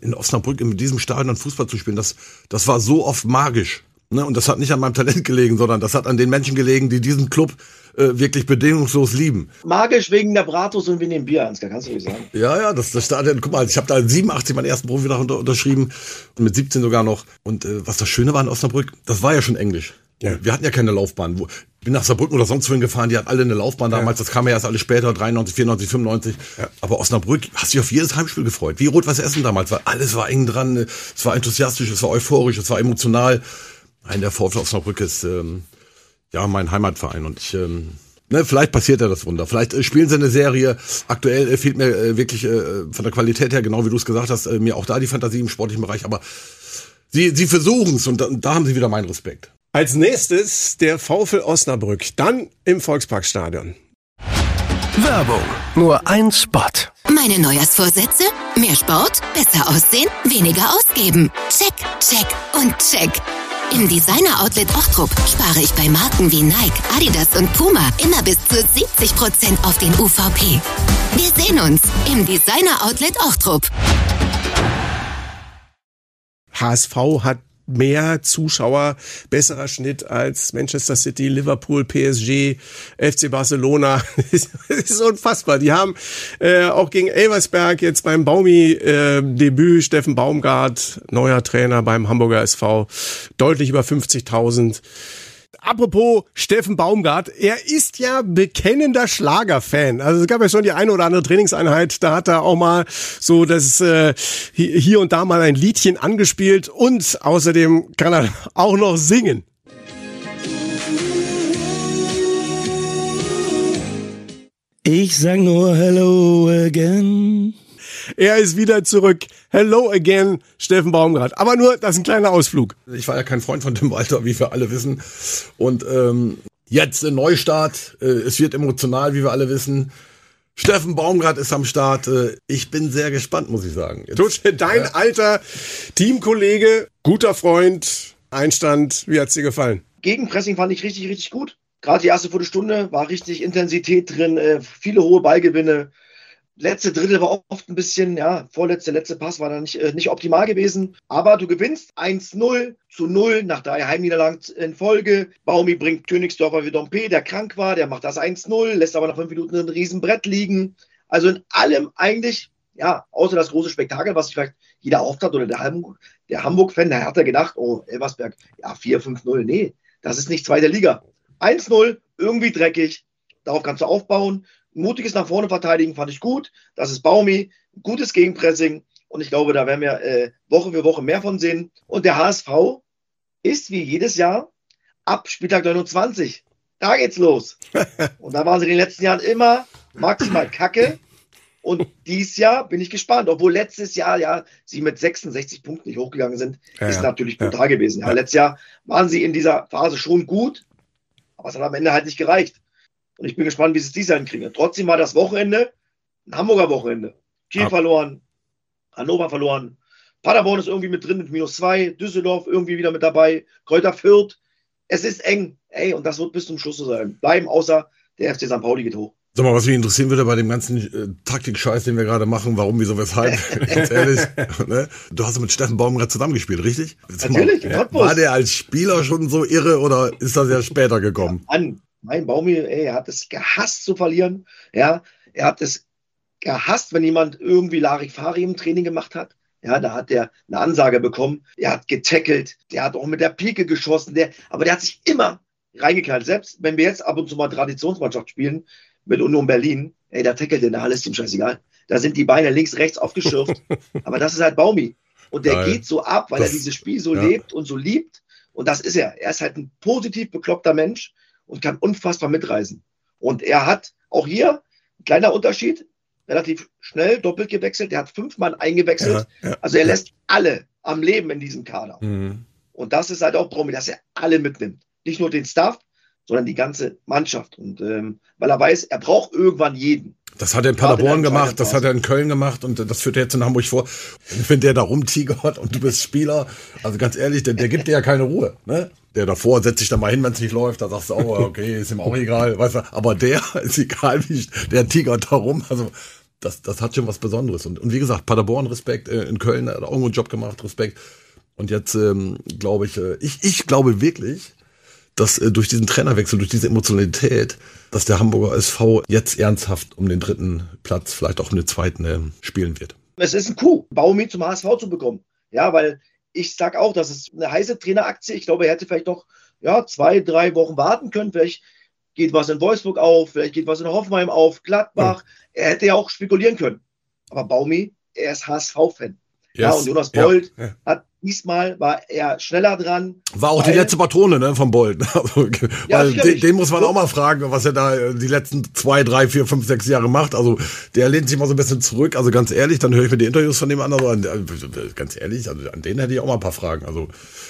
In Osnabrück in diesem Stadion Fußball zu spielen, das, das war so oft magisch. Ne? Und das hat nicht an meinem Talent gelegen, sondern das hat an den Menschen gelegen, die diesen Club äh, wirklich bedingungslos lieben.
Magisch wegen der Bratos und wegen dem Bier, Ansgar, kannst du nicht sagen.
Ja, ja, das, das Stadion, guck mal, ich habe da 87 meinen ersten Profi unter, unterschrieben und mit 17 sogar noch. Und äh, was das Schöne war in Osnabrück, das war ja schon Englisch. Ja. Wir hatten ja keine Laufbahn. Wo, bin nach Saarbrücken oder sonst wohin gefahren, die hatten alle eine Laufbahn damals, ja. das kam ja erst alles später, 93, 94, 95. Ja. Aber Osnabrück, hast dich auf jedes Heimspiel gefreut. Wie Rot-Weiß Essen damals, weil alles war eng dran, es war enthusiastisch, es war euphorisch, es war emotional. Nein, der VfL Osnabrück ist ähm, ja mein Heimatverein und ich ähm, Ne, vielleicht passiert ja das Wunder. Vielleicht äh, spielen sie eine Serie. Aktuell äh, fehlt mir äh, wirklich äh, von der Qualität her, genau wie du es gesagt hast, äh, mir auch da die Fantasie im sportlichen Bereich. Aber sie, sie versuchen es und da, da haben sie wieder meinen Respekt.
Als nächstes der VfL Osnabrück, dann im Volksparkstadion.
Werbung. Nur ein Spot.
Meine Neujahrsvorsätze? Mehr Sport, besser aussehen, weniger ausgeben. Check, check und check. Im Designer Outlet Ochtrup spare ich bei Marken wie Nike, Adidas und Puma immer bis zu 70% auf den UVP. Wir sehen uns im Designer Outlet Ochtrup.
HSV hat mehr Zuschauer, besserer Schnitt als Manchester City, Liverpool, PSG, FC Barcelona. (laughs) das ist unfassbar. Die haben äh, auch gegen Elversberg jetzt beim Baumi-Debüt, äh, Steffen Baumgart, neuer Trainer beim Hamburger SV, deutlich über 50.000 Apropos Steffen Baumgart, er ist ja bekennender Schlagerfan. Also es gab ja schon die eine oder andere Trainingseinheit, da hat er auch mal so das äh, hier und da mal ein Liedchen angespielt und außerdem kann er auch noch singen.
Ich sag nur Hello again.
Er ist wieder zurück. Hello again, Steffen Baumgart. Aber nur, das ist ein kleiner Ausflug.
Ich war ja kein Freund von Tim Walter, wie wir alle wissen. Und ähm, jetzt ein Neustart. Äh, es wird emotional, wie wir alle wissen. Steffen Baumgart ist am Start. Äh, ich bin sehr gespannt, muss ich sagen.
Jetzt, dein ja. alter Teamkollege, guter Freund, Einstand, wie hat's dir gefallen?
Gegenpressing fand ich richtig, richtig gut. Gerade die erste Viertelstunde war richtig Intensität drin, äh, viele hohe Ballgewinne. Letzte Drittel war oft ein bisschen, ja, vorletzte, letzte Pass war da nicht, äh, nicht optimal gewesen. Aber du gewinnst 1-0 zu 0 nach drei Heimniederlagen in Folge. Baumi bringt Königsdorfer wie Dompe, der krank war, der macht das 1-0, lässt aber nach fünf Minuten ein Riesenbrett liegen. Also in allem eigentlich, ja, außer das große Spektakel, was vielleicht jeder erhofft hat oder der Hamburg, der Hamburg-Fan, der hat er gedacht, oh, Elversberg, ja, 4-5-0. Nee, das ist nicht zweite Liga. 1-0, irgendwie dreckig. Darauf kannst du aufbauen. Mutiges nach vorne verteidigen fand ich gut. Das ist Baumi. Gutes Gegenpressing. Und ich glaube, da werden wir äh, Woche für Woche mehr von sehen. Und der HSV ist wie jedes Jahr ab Spieltag 29. Da geht's los. (laughs) Und da waren sie in den letzten Jahren immer maximal kacke. Und dieses Jahr bin ich gespannt, obwohl letztes Jahr ja sie mit 66 Punkten nicht hochgegangen sind,
Ja,
ist
ja.
natürlich
Ja.
brutal gewesen. Ja, letztes Jahr waren sie in dieser Phase schon gut, aber es hat am Ende halt nicht gereicht. Und ich bin gespannt, wie sie es dieses Jahr hinkriegen. Trotzdem war das Wochenende ein Hamburger Wochenende. Kiel
Ab-
verloren, Hannover verloren, Paderborn ist irgendwie mit drin mit minus zwei, Düsseldorf irgendwie wieder mit dabei, Kräuter Fürth. Es ist eng, ey, und das wird bis zum Schluss so sein. Bleiben, außer der FC St. Pauli geht hoch.
Sag mal, was mich interessieren würde bei dem ganzen äh, Taktik-Scheiß, den wir gerade machen, warum, wieso, weshalb, (laughs) ganz ehrlich, ne? du hast mit Steffen Baumgart zusammengespielt, richtig? Mal,
Natürlich, in Cottbus.
War der als Spieler schon so irre oder ist das ja später gekommen?
an. Mein Baumi, ey, er hat es gehasst zu verlieren. Ja, er hat es gehasst, wenn jemand irgendwie Larifari im Training gemacht hat. Ja, da hat er eine Ansage bekommen. Er hat getackelt. Der hat auch mit der Pike geschossen. Der, aber der hat sich immer reingeknallt. Selbst wenn wir jetzt ab und zu mal Traditionsmannschaft spielen mit Union Berlin, ey, da tackelt der, da alles ihm scheißegal. Da sind die Beine links, rechts aufgeschürft. (laughs) aber das ist halt Baumi. Und der
Geil.
geht so ab, weil
Das-
er dieses Spiel so
ja.
lebt und so liebt. Und das ist er. Er ist halt ein positiv bekloppter Mensch und kann unfassbar mitreisen. Und er hat auch hier, ein kleiner Unterschied, relativ schnell doppelt gewechselt. Er hat fünf Mann eingewechselt.
Ja, ja.
Also er lässt alle am Leben in diesem Kader.
Mhm.
Und das ist halt auch Promi, dass er alle mitnimmt. Nicht nur den Staff, sondern die ganze Mannschaft. Und ähm, weil er weiß, er braucht irgendwann jeden.
Das hat er in Paderborn
der
gemacht, das hat er in Köln gemacht und das führt er jetzt in Hamburg vor. Und wenn der da rumtigert und du bist Spieler, also ganz ehrlich, der, der gibt dir ja keine Ruhe. Ne? Der davor setzt sich dann mal hin, wenn es nicht läuft, da sagst du auch, (laughs) okay, ist ihm auch egal, weißt du. Aber der (laughs) ist egal, wie ich, der tigert da rum. Also das, das hat schon was Besonderes. Und, und wie gesagt, Paderborn, Respekt, äh, in Köln hat er auch einen Job gemacht, Respekt. Und jetzt ähm, glaube ich, äh, ich, ich glaube wirklich, dass äh, durch diesen Trainerwechsel, durch diese Emotionalität, dass der Hamburger SV jetzt ernsthaft um den dritten Platz, vielleicht auch um den zweiten äh, spielen wird.
Es ist ein Coup, Baumi zum HSV zu bekommen. Ja, weil ich sag auch, das ist eine heiße Traineraktie. Ich glaube, er hätte vielleicht noch ja, zwei, drei Wochen warten können. Vielleicht geht was in Wolfsburg auf, vielleicht geht was in Hoffenheim auf, Gladbach. Er hätte ja auch spekulieren können. Aber Baumi, er ist HSV-Fan. Ja,
Yes.
und Jonas
Ja,
Bold
ja.
hat diesmal war er schneller dran.
War auch die letzte Patrone ne, von Bolt. (laughs) Also,
Ja,
weil den, muss man auch mal fragen, was er da äh, die letzten zwei, drei, vier, fünf, sechs Jahre macht. Also der lehnt sich mal so ein bisschen zurück. Also ganz ehrlich, dann höre ich mir die Interviews von dem an. Also, an äh, ganz ehrlich, also an den hätte ich auch mal ein paar Fragen. Also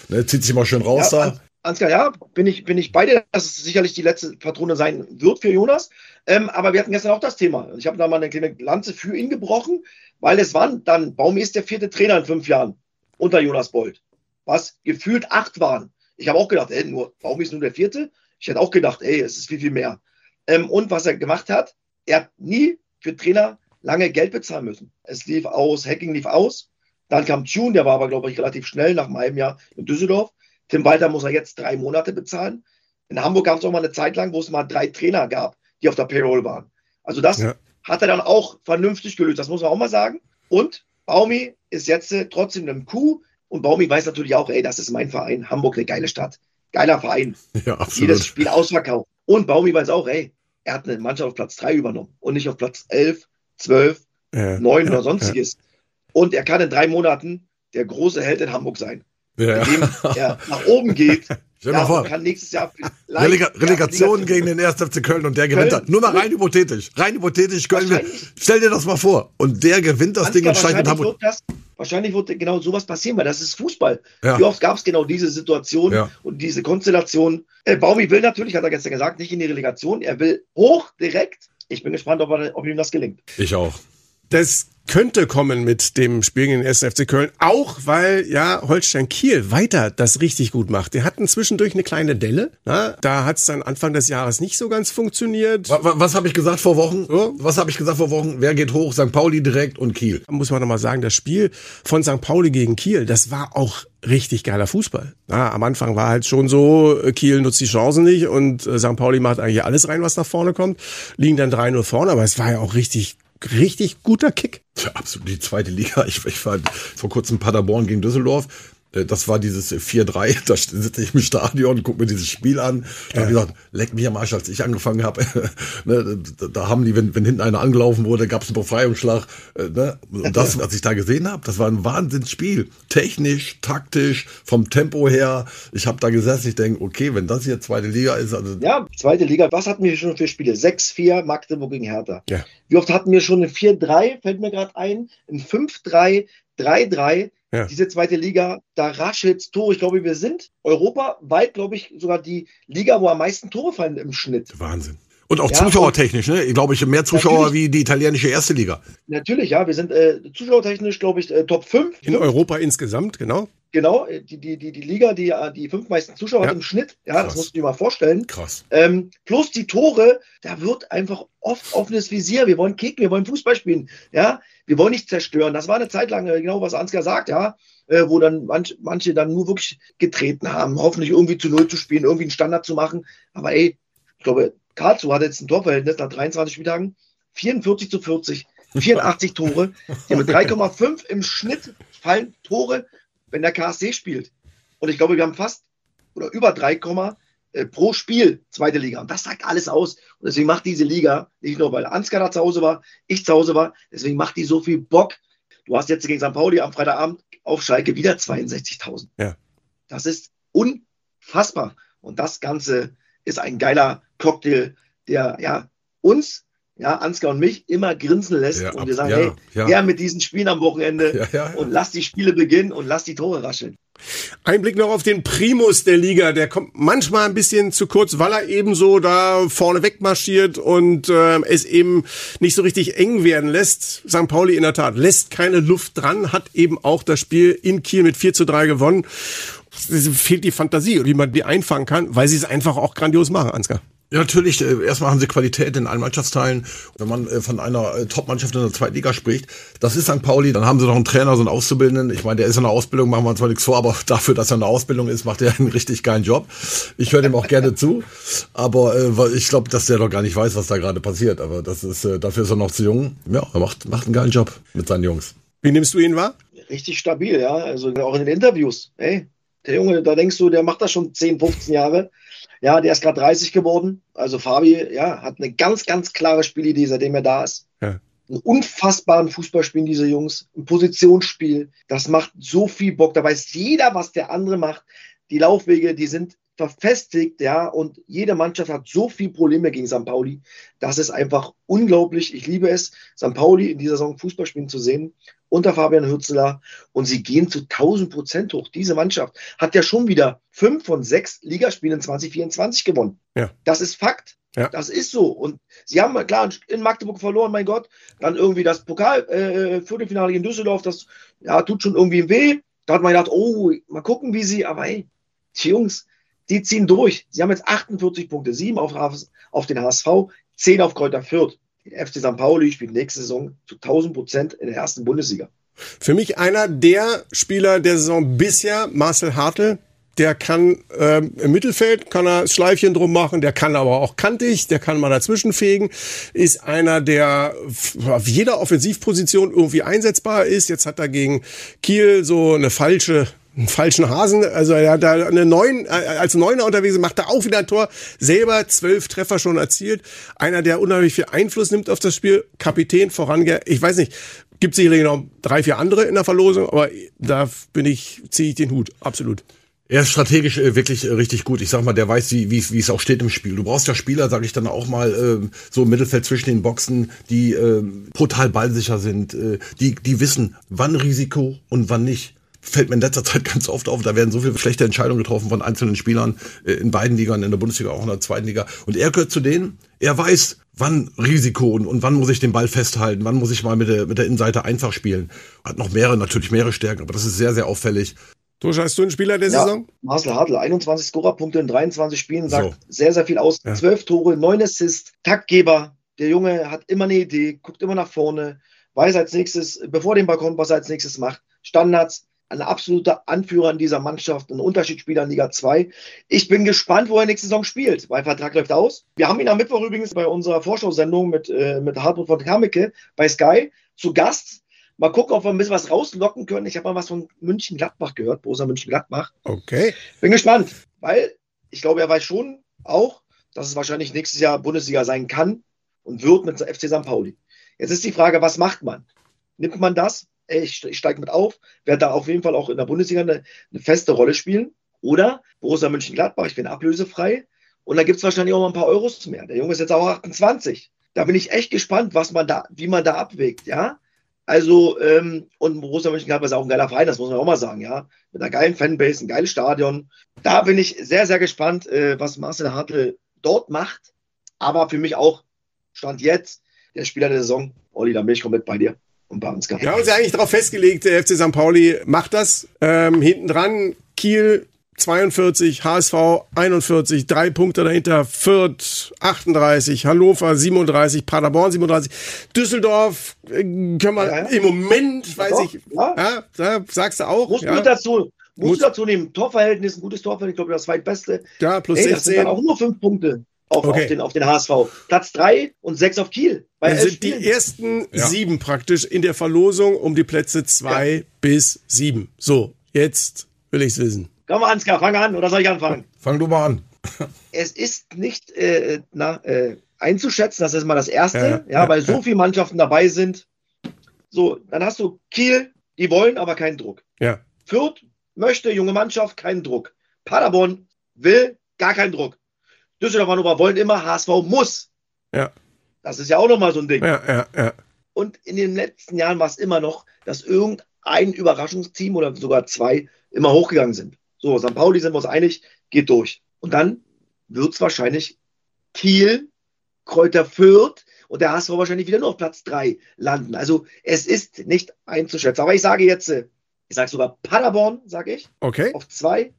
ne, zieht sich mal schön raus
Ja,
da.
Ansgar, ja, bin ich, bin ich bei dir, dass es sicherlich die letzte Patrone sein wird für Jonas. Ähm, aber wir hatten gestern auch das Thema. Ich habe da mal eine kleine Lanze für ihn gebrochen, weil es waren dann, Baumi ist der vierte Trainer in fünf Jahren unter Jonas Bold, was gefühlt acht waren. Ich habe auch gedacht, ey, nur, Baumi ist nur der vierte. Ich hätte auch gedacht, ey, es ist viel, viel mehr. Ähm, und was er gemacht hat, er hat nie für Trainer lange Geld bezahlen müssen. Es lief aus, Hacking lief aus. Dann kam Tune, der war aber, glaube ich, relativ schnell nach einem halben Jahr in Düsseldorf. Tim Walter muss er jetzt drei Monate bezahlen. In Hamburg gab es auch mal eine Zeit lang, wo es mal drei Trainer gab, die auf der Payroll waren. Also das
Ja.
hat er dann auch vernünftig gelöst, das muss man auch mal sagen. Und Baumi ist jetzt äh, trotzdem im Coup und Baumi weiß natürlich auch, ey, das ist mein Verein, Hamburg eine geile Stadt, geiler Verein, (laughs)
Ja, absolut.
jedes Spiel ausverkauft. Und Baumi weiß auch, ey, er hat eine Mannschaft auf Platz drei übernommen und nicht auf Platz 11, 12,
Ja.
9 oder sonstiges. Und er kann in drei Monaten der große Held in Hamburg sein,
ja.
indem er (laughs) nach oben geht
Stell dir
ja,
mal vor,
kann nächstes Jahr (laughs)
Relega
ja,
Relegation gegen den 1. FC Köln und der gewinnt
Köln.
das. Nur mal rein hypothetisch. Rein hypothetisch. Köln wird,
Wahrscheinlich.
stell dir das mal vor. Und der gewinnt das Ding und steigt mit
wahrscheinlich,
Hamburg.
das, wahrscheinlich wird genau sowas passieren, weil das ist Fußball.
Ja.
Wie oft gab es genau diese Situation
Ja.
und diese Konstellation? Äh, Baumi will natürlich, hat er gestern gesagt, nicht in die Relegation. Er will hoch direkt. Ich bin gespannt, ob, er, ob ihm das gelingt.
Ich auch.
Das könnte kommen mit dem Spiel gegen den 1. FC Köln. Auch weil ja Holstein Kiel weiter das richtig gut macht. Die hatten zwischendurch eine kleine Delle. Na, da hat es dann Anfang des Jahres nicht so ganz funktioniert.
Was, was habe ich gesagt vor Wochen? Was habe ich gesagt vor Wochen? Wer geht hoch? St. Pauli direkt und Kiel.
Da muss man nochmal sagen, das Spiel von St. Pauli gegen Kiel, das war auch richtig geiler Fußball. Ja, am Anfang war halt schon so, Kiel nutzt die Chancen nicht und äh, St. Pauli macht eigentlich alles rein, was nach vorne kommt. Liegen dann 3-0 vorne, aber es war ja auch richtig richtig guter Kick.
Ja, absolut die zweite Liga. Ich, ich war vor kurzem Paderborn gegen Düsseldorf. Äh, Das war dieses 4-3, (laughs) da sitze ich im Stadion, gucke mir dieses Spiel an. Da habe ich gesagt, leck mich am Arsch, als ich angefangen habe. (laughs) ne, da, haben die, wenn, wenn hinten einer angelaufen wurde, gab es einen Befreiungsschlag. Äh, ne? Und das, was ich da gesehen habe, das war ein Wahnsinnsspiel. Technisch, taktisch, vom Tempo her. Ich habe da gesessen, ich denke, okay, wenn das hier zweite Liga ist, also
Ja, zweite Liga. Was hatten wir schon für Spiele? 6-4 Magdeburg gegen Hertha.
Ja.
Wie oft hatten wir schon eine 4-3, fällt mir gerade ein, ein 5-3, 3-3.
Ja.
Diese zweite Liga, da raschelt's Tore. Ich glaube, wir sind europaweit, glaube ich, sogar die Liga, wo am meisten Tore fallen im Schnitt.
Wahnsinn. Und auch
Ja,
zuschauertechnisch, ne? Ich glaube, ich mehr Zuschauer wie die italienische erste Liga.
Natürlich, ja, wir sind äh, zuschauertechnisch, glaube ich, äh, Top 5.
In Europa insgesamt, genau.
Genau, äh, die, die, die, die Liga, die äh, die fünf meisten Zuschauer
Ja.
hat im Schnitt. Ja,
Krass.
das musst du dir mal vorstellen.
Krass.
Ähm, plus die Tore, da wird einfach oft offenes Visier. Wir wollen kicken, wir wollen Fußball spielen. Ja, wir wollen nicht zerstören. Das war eine Zeit lang, äh, genau was Ansgar sagt, ja, äh, wo dann manch, manche dann nur wirklich getreten haben, hoffentlich irgendwie zu Null zu spielen, irgendwie einen Standard zu machen. Aber ey, ich glaube, Karlsruhe hat jetzt ein Torverhältnis nach 23 Spieltagen 44 zu 40, 84 Tore. Die haben mit (laughs) 3,5 im Schnitt fallen Tore, wenn der KSC spielt. Und ich glaube, wir haben fast oder über 3, äh, pro Spiel zweite Liga. Und das sagt alles aus. Und deswegen macht diese Liga, nicht nur weil Ansgar da zu Hause war, ich zu Hause war, deswegen macht die so viel Bock. Du hast jetzt gegen St. Pauli am Freitagabend auf Schalke wieder 62.000.
Ja.
Das ist unfassbar. Und das Ganze ist ein geiler Cocktail, der ja uns, ja, Ansgar und mich immer grinsen lässt.
Ja,
und wir sagen,
ja,
hey,
ja.
her mit diesen Spielen am Wochenende (laughs) und lass die Spiele beginnen und lass die Tore rascheln.
Ein Blick noch auf den Primus der Liga. Der kommt manchmal ein bisschen zu kurz, weil er eben so da vorne wegmarschiert und äh, es eben nicht so richtig eng werden lässt. St. Pauli in der Tat lässt keine Luft dran, hat eben auch das Spiel in Kiel mit 4 zu 3 gewonnen. Es fehlt die Fantasie, wie man die einfangen kann, weil sie es einfach auch grandios machen, Ansgar.
Ja, natürlich. Äh, erstmal haben sie Qualität in allen Mannschaftsteilen. Wenn man äh, von einer äh, Top-Mannschaft in der zweiten Liga spricht, das ist St. Pauli. Dann haben sie noch einen Trainer, so einen Auszubildenden. Ich meine, der ist in der Ausbildung, machen wir uns zwar nichts vor, aber (laughs) dafür, dass er in der Ausbildung ist, macht er einen richtig geilen Job. Ich höre dem auch gerne zu. Aber äh, weil ich glaube, dass der doch gar nicht weiß, was da gerade passiert. Aber das ist, äh, dafür ist er noch zu jung. Ja, er macht, macht einen geilen Job mit seinen Jungs.
Wie nimmst du ihn wahr?
richtig stabil, ja. Also auch in den Interviews. Hey, der Junge, da denkst du, der macht das schon 10, 15 Jahre. Ja, der ist gerade 30 geworden. Also Fabi, ja, hat eine ganz, ganz klare Spielidee, seitdem er da ist.
Ja.
Einen unfassbaren Fußball spielen diese Jungs. Ein Positionsspiel. Das macht so viel Bock. Da weiß jeder, was der andere macht. Die Laufwege, die sind verfestigt, ja, und jede Mannschaft hat so viel Probleme gegen St. Pauli. Das ist einfach unglaublich. Ich liebe es, St. Pauli in dieser Saison Fußball spielen zu sehen unter Fabian Hürzeler und sie gehen zu 1000 Prozent hoch. Diese Mannschaft hat ja schon wieder fünf von sechs Ligaspielen in 2024 gewonnen.
Ja.
Das ist Fakt.
Ja.
Das ist so. Und sie haben klar in Magdeburg verloren, mein Gott. Dann irgendwie das Pokal, äh, in Düsseldorf, das ja, tut schon irgendwie weh. Da hat man gedacht, oh, mal gucken, wie sie, aber hey, die Jungs, die ziehen durch. Sie haben jetzt 48 Punkte, sieben auf, auf den HSV, zehn auf Kräuter Fürth. FC St. Pauli spielt nächste Saison zu 1000 Prozent in der ersten Bundesliga.
Für mich einer der Spieler der Saison bisher, Marcel Hartl. Der kann ähm, im Mittelfeld, kann er Schleifchen drum machen, der kann aber auch kantig, der kann mal dazwischen fegen, ist einer, der auf jeder Offensivposition irgendwie einsetzbar ist. Jetzt hat er gegen Kiel so eine falsche einen falschen Hasen, also er hat da eine neun, äh, als Neuner unterwegs, macht er auch wieder ein Tor, selber zwölf Treffer schon erzielt, einer, der unheimlich viel Einfluss nimmt auf das Spiel, Kapitän vorangeht, ich weiß nicht, gibt sicherlich noch drei, vier andere in der Verlosung, aber da bin ich, ziehe ich den Hut, absolut.
Er ist strategisch äh, wirklich äh, richtig gut. Ich sag mal, der weiß, wie wie wie es auch steht im Spiel. Du brauchst ja Spieler, sage ich dann auch mal, äh, so im Mittelfeld zwischen den Boxen, die äh, brutal ballsicher sind, äh, die die wissen, wann Risiko und wann nicht. Fällt mir in letzter Zeit ganz oft auf. Da werden so viele schlechte Entscheidungen getroffen von einzelnen Spielern äh, in beiden Ligern, in der Bundesliga, auch in der zweiten Liga. Und er gehört zu denen, er weiß, wann Risiko und, und wann muss ich den Ball festhalten, wann muss ich mal mit der, mit der Innenseite einfach spielen. Hat noch mehrere, natürlich mehrere Stärken, aber das ist sehr, sehr auffällig.
Tusch, hast du einen Spieler der ja, Saison?
Marcel Hartl, 21 Scorerpunkte in 23 Spielen, sagt so. sehr, sehr viel aus. Ja. 12 Tore, 9 Assists, Taktgeber. Der Junge hat immer eine Idee, guckt immer nach vorne, weiß als nächstes, bevor den Ball kommt, was er als nächstes macht. Standards, ein absoluter Anführer in dieser Mannschaft, ein Unterschiedsspieler in Liga 2. Ich bin gespannt, wo er nächste Saison spielt, weil Vertrag läuft aus. Wir haben ihn am Mittwoch übrigens bei unserer Vorschau-Sendung mit, äh, mit Hartmut von Kameke bei Sky zu Gast. Mal gucken, ob wir ein bisschen was rauslocken können. Ich habe mal was von München-Gladbach gehört, Borussia München-Gladbach.
Okay.
Bin gespannt, weil ich glaube, er weiß schon auch, dass es wahrscheinlich nächstes Jahr Bundesliga sein kann und wird mit FC St. Pauli. Jetzt ist die Frage, was macht man? Nimmt man das? Ey, ich, steige mit auf, werde da auf jeden Fall auch in der Bundesliga eine, eine feste Rolle spielen. Oder Borussia Mönchengladbach, ich bin ablösefrei. Und da gibt es wahrscheinlich auch mal ein paar Euros mehr. Der Junge ist jetzt auch 28. Da bin ich echt gespannt, was man da, wie man da abwägt, ja. Also, ähm, und Borussia Mönchengladbach ist auch ein geiler Verein, das muss man auch mal sagen, ja. Mit einer geilen Fanbase, ein geiles Stadion. Da bin ich sehr, sehr gespannt, äh, was Marcel Hartl dort macht. Aber für mich auch, Stand jetzt, der Spieler der Saison. Olli, da bin ich komplett bei dir. Und bei uns
Wir haben uns ja eigentlich darauf festgelegt, der FC St. Pauli macht das. Ähm, hinten dran, Kiel 42, HSV 41, drei Punkte dahinter, Fürth 38, Hannover 37, Paderborn 37, Düsseldorf äh, können wir ja, ja. im Moment, weiß Doch, ich, ja. ja. da sagst du auch.
Musst ja. du dazu, musst du dazu nehmen. Torverhältnis, ein gutes Torverhältnis, ich glaube, das zweitbeste.
Ja, plus Ey, 16. Das sind dann
auch nur fünf Punkte auf, okay. auf, den, auf den HSV. Platz drei und sechs auf Kiel.
Bei das sind Spielen. die ersten sieben praktisch in der Verlosung um die Plätze zwei bis sieben. So, jetzt will ich's wissen.
Komm mal, Ansgar, fang an oder soll ich anfangen?
Fang du mal an. (laughs)
es ist nicht äh, na, äh, einzuschätzen, das ist mal das Erste, ja, ja weil so viele Mannschaften dabei sind. So, dann hast du Kiel, die wollen aber keinen Druck.
Ja.
Fürth möchte, junge Mannschaft, keinen Druck. Paderborn will gar keinen Druck. Düsseldorf Hannover wollen immer, HSV muss.
Ja.
Das ist ja auch nochmal so ein Ding.
Ja, ja, ja.
Und in den letzten Jahren war es immer noch, dass irgendein Überraschungsteam oder sogar zwei immer hochgegangen sind. So, St. Pauli sind wir uns einig, geht durch. Und dann wird es wahrscheinlich Kiel, Kräuter Fürth und der HSV wahrscheinlich wieder nur auf Platz 3 landen. Also es ist nicht einzuschätzen. Aber ich sage jetzt, äh, ich sage sogar Paderborn, sage ich.
Okay.
Auf 2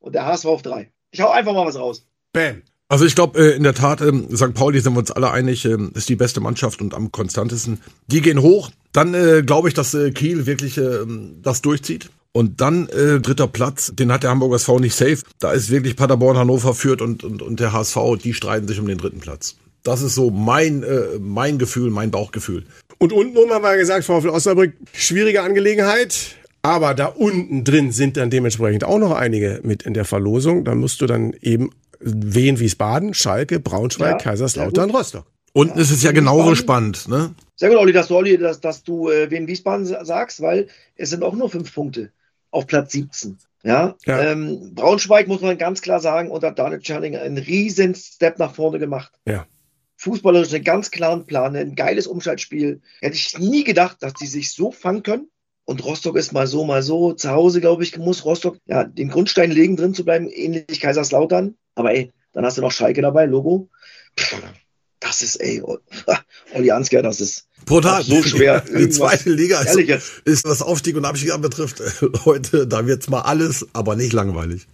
und der HSV auf 3. Ich hau einfach mal was raus.
Bam.
Also ich glaube, äh, in der Tat, ähm, St. Pauli sind wir uns alle einig, äh, ist die beste Mannschaft und am konstantesten. Die gehen hoch. Dann äh, glaube ich, dass äh, Kiel wirklich äh, das durchzieht. Und dann äh, dritter Platz, den hat der Hamburger SV nicht safe. Da ist wirklich Paderborn, Hannover führt und, und, und der HSV, die streiten sich um den dritten Platz. Das ist so mein, äh, mein Gefühl, mein Bauchgefühl.
Und unten haben wir gesagt, VfL Osnabrück, schwierige Angelegenheit. Aber da unten drin sind dann dementsprechend auch noch einige mit in der Verlosung. Da musst du dann eben Wien, Wiesbaden, Schalke, Braunschweig, ja, Kaiserslautern, Rostock.
Unten ja, ist es ja genauso spannend, ne?
Sehr gut, Olli, dass du, Olli, dass, dass du äh, Wien Wiesbaden sagst, weil es sind auch nur fünf Punkte auf Platz 17. Ja, ja. Ähm, Braunschweig muss man ganz klar sagen, unter Daniel Schallinger einen riesen Step nach vorne gemacht.
Ja.
Fußballerisch einen ganz klaren Plan, ein geiles Umschaltspiel. Hätte ich nie gedacht, dass die sich so fangen können. Und Rostock ist mal so, mal so. Zu Hause, glaube ich, muss Rostock ja den Grundstein legen, drin zu bleiben, ähnlich Kaiserslautern. Aber ey, dann hast du noch Schalke dabei, Logo. das ist, ey, Olli Ansger, das ist
Brutal.
so schwer.
Die zweite Liga ist, ist, was Aufstieg und Abstieg anbetrifft, (laughs) heute, da wird's mal alles, aber nicht langweilig.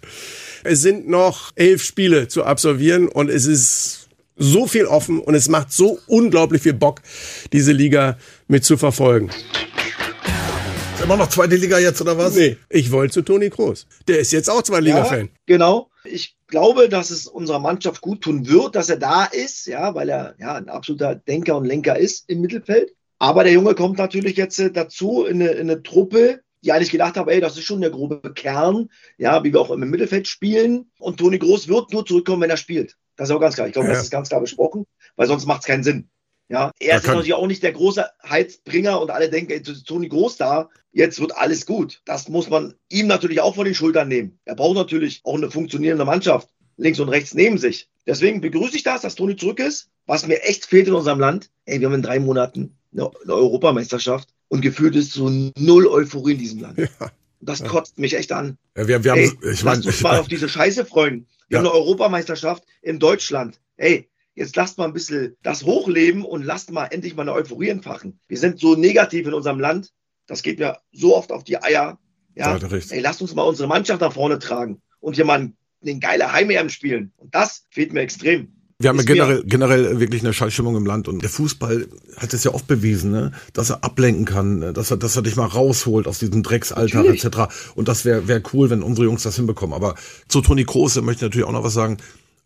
Es sind noch elf Spiele zu absolvieren und es ist so viel offen und es macht so unglaublich viel Bock, diese Liga mit zu verfolgen.
Immer noch zweite Liga jetzt, oder was?
Nee, ich wollte zu Toni Kroos. Der ist jetzt auch Zweitliga-Fan. Ja,
genau. Ich glaube, dass es unserer Mannschaft gut tun wird, dass er da ist, ja, weil er ja ein absoluter Denker und Lenker ist im Mittelfeld. Aber der Junge kommt natürlich jetzt äh, dazu in eine, in eine Truppe, die eigentlich gedacht haben, ey, das ist schon der grobe Kern, ja, wie wir auch im Mittelfeld spielen. Und Toni Groß wird nur zurückkommen, wenn er spielt. Das ist auch ganz klar. Ich glaube, ja. das ist ganz klar besprochen, weil sonst macht es keinen Sinn. Ja, er ist natürlich auch nicht der große Heizbringer und alle denken, Toni Groß da, jetzt wird alles gut. Das muss man ihm natürlich auch von den Schultern nehmen. Er braucht natürlich auch eine funktionierende Mannschaft links und rechts neben sich. Deswegen begrüße ich das, dass Toni zurück ist. Was mir echt fehlt in unserem Land, ey, wir haben in drei Monaten eine, eine Europameisterschaft und gefühlt ist so null Euphorie in diesem Land. Ja. Das kotzt mich echt an.
Ja, wir, wir haben,
Ey,
ich
lasst uns mal auf diese Scheiße freuen. Wir
Ja.
haben eine Europameisterschaft in Deutschland. Ey, jetzt lasst mal ein bisschen das hochleben und lasst mal endlich mal eine Euphorie entfachen. Wir sind so negativ in unserem Land. Das geht mir so oft auf die Eier. Ja,
recht.
ey, lasst uns mal unsere Mannschaft nach vorne tragen und hier mal einen geile Heim-EM spielen. Und das fehlt mir extrem.
Wir haben ja generell, generell wirklich eine Schallstimmung im Land und der Fußball hat es ja oft bewiesen, ne? dass er ablenken kann, ne? dass er, dass er dich mal rausholt aus diesem Drecksalltag etc. Und das wäre wär cool, wenn unsere Jungs das hinbekommen. Aber zu Toni Kroos möchte ich natürlich auch noch was sagen.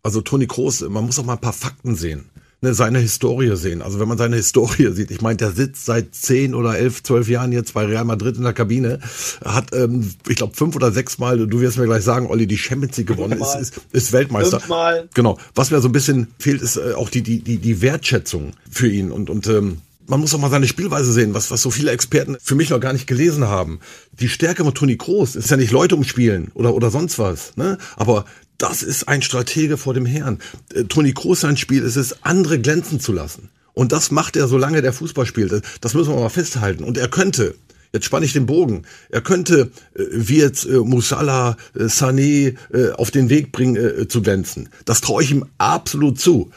Also Toni Kroos, man muss auch mal ein paar Fakten sehen. Ne, seine Historie sehen. Also wenn man seine (laughs) Historie sieht, ich meine, der sitzt seit zehn oder elf, zwölf Jahren jetzt bei Real Madrid in der Kabine, hat, ähm, ich glaube, fünf oder sechs Mal, du wirst mir gleich sagen, Olli, die Champions League gewonnen, ist, ist, ist Weltmeister.
Fünfmal.
Genau. Was mir so ein bisschen fehlt, ist äh, auch die, die, die, die Wertschätzung für ihn. Und, und ähm, man muss auch mal seine Spielweise sehen, was, was so viele Experten für mich noch gar nicht gelesen haben. Die Stärke von Toni Kroos ist ja nicht Leute umspielen oder, oder sonst was. Ne? Aber das ist ein Stratege vor dem Herrn. Äh, Toni Kroos sein Spiel ist es, andere glänzen zu lassen. Und das macht er, solange der Fußball spielt. Das müssen wir mal festhalten. Und er könnte, Jetzt spanne ich den Bogen. Er könnte, äh, wie jetzt äh, Musala, Sané, auf den Weg bringen, zu glänzen. Das traue ich ihm absolut zu.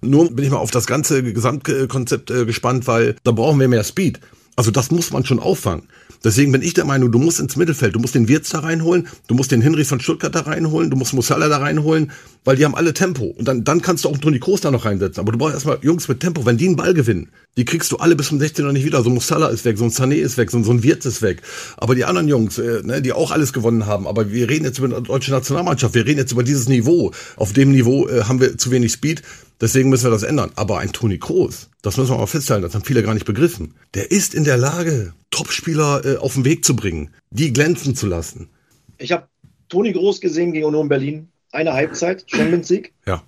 Nur bin ich mal auf das ganze Gesamtkonzept gespannt, weil da brauchen wir mehr Speed. Also das muss man schon auffangen. Deswegen bin ich der Meinung, du musst ins Mittelfeld, du musst den Wirtz da reinholen, du musst den Hinrichs von Stuttgart da reinholen, du musst Musala da reinholen, weil die haben alle Tempo. Und dann, dann kannst du auch Toni Kroos da noch reinsetzen. Aber du brauchst erstmal Jungs mit Tempo. Wenn die einen Ball gewinnen, die kriegst du alle bis zum 16 noch nicht wieder. So ein Musala ist weg, so ein Sané ist weg, so ein, so ein Wirtz ist weg. Aber die anderen Jungs, äh, ne, die auch alles gewonnen haben, aber wir reden jetzt über die deutsche Nationalmannschaft, wir reden jetzt über dieses Niveau. Auf dem Niveau äh, haben wir zu wenig Speed. Deswegen müssen wir das ändern. Aber ein Toni Kroos, das müssen wir mal festhalten, das haben viele gar nicht begriffen. Der ist in der Lage, Topspieler äh, auf den Weg zu bringen, die glänzen zu lassen.
Ich habe Toni Groß gesehen gegen Union Berlin. Eine Halbzeit, Champions League.
Ja.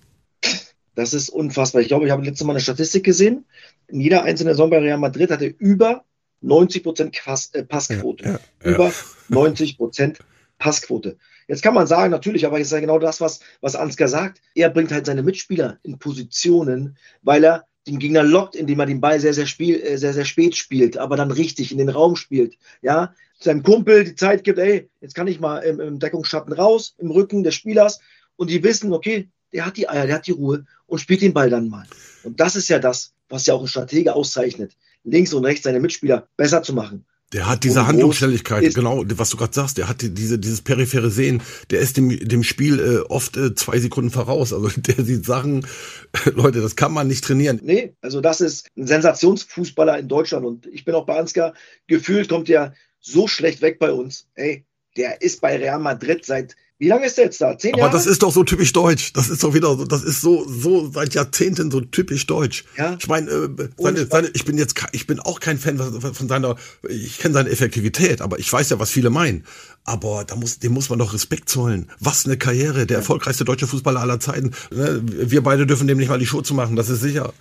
Das ist unfassbar. Ich glaube, ich habe letztes Mal eine Statistik gesehen. In jeder einzelnen Saison bei Real Madrid hat er über 90 Prozent äh, Passquote.
Ja, ja,
über 90 Prozent Passquote. Jetzt kann man sagen, natürlich, aber ist ja genau das, was, was Ansgar sagt. Er bringt halt seine Mitspieler in Positionen, weil er den Gegner lockt, indem er den Ball sehr, sehr, spiel, äh, sehr, sehr spät spielt, aber dann richtig in den Raum spielt. Ja, seinem Kumpel die Zeit gibt, ey, jetzt kann ich mal im, im Deckungsschatten raus, im Rücken des Spielers und die wissen, okay, der hat die Eier, der hat die Ruhe und spielt den Ball dann mal. Und das ist ja das, was ja auch ein Stratege auszeichnet, links und rechts seine Mitspieler besser zu machen.
Der hat diese Handlungsschnelligkeit, genau, was du gerade sagst, der hat die- diese, dieses periphere Sehen, der ist dem, dem Spiel äh, oft äh, zwei Sekunden voraus. Also (laughs) der sieht Sachen, (laughs) Leute, das kann man nicht trainieren.
Nee, also das ist ein Sensationsfußballer in Deutschland und ich bin auch bei Ansgar, gefühlt kommt der so schlecht weg bei uns. Ey, der ist bei Real Madrid seit, wie lange ist der jetzt da? Zehn
Aber
Jahre?
das ist doch so typisch deutsch. Das ist doch wieder so, das ist so, so seit Jahrzehnten so typisch deutsch.
Ja.
Ich meine, äh, seine, seine, ich bin jetzt, ich bin auch kein Fan von seiner, ich kenne seine Effektivität, aber ich weiß ja, was viele meinen. Aber da muss, dem muss man doch Respekt zollen. Was eine Karriere, der erfolgreichste deutsche Fußballer aller Zeiten. Ne? Wir beide dürfen dem nicht mal die Show zu machen, das ist sicher.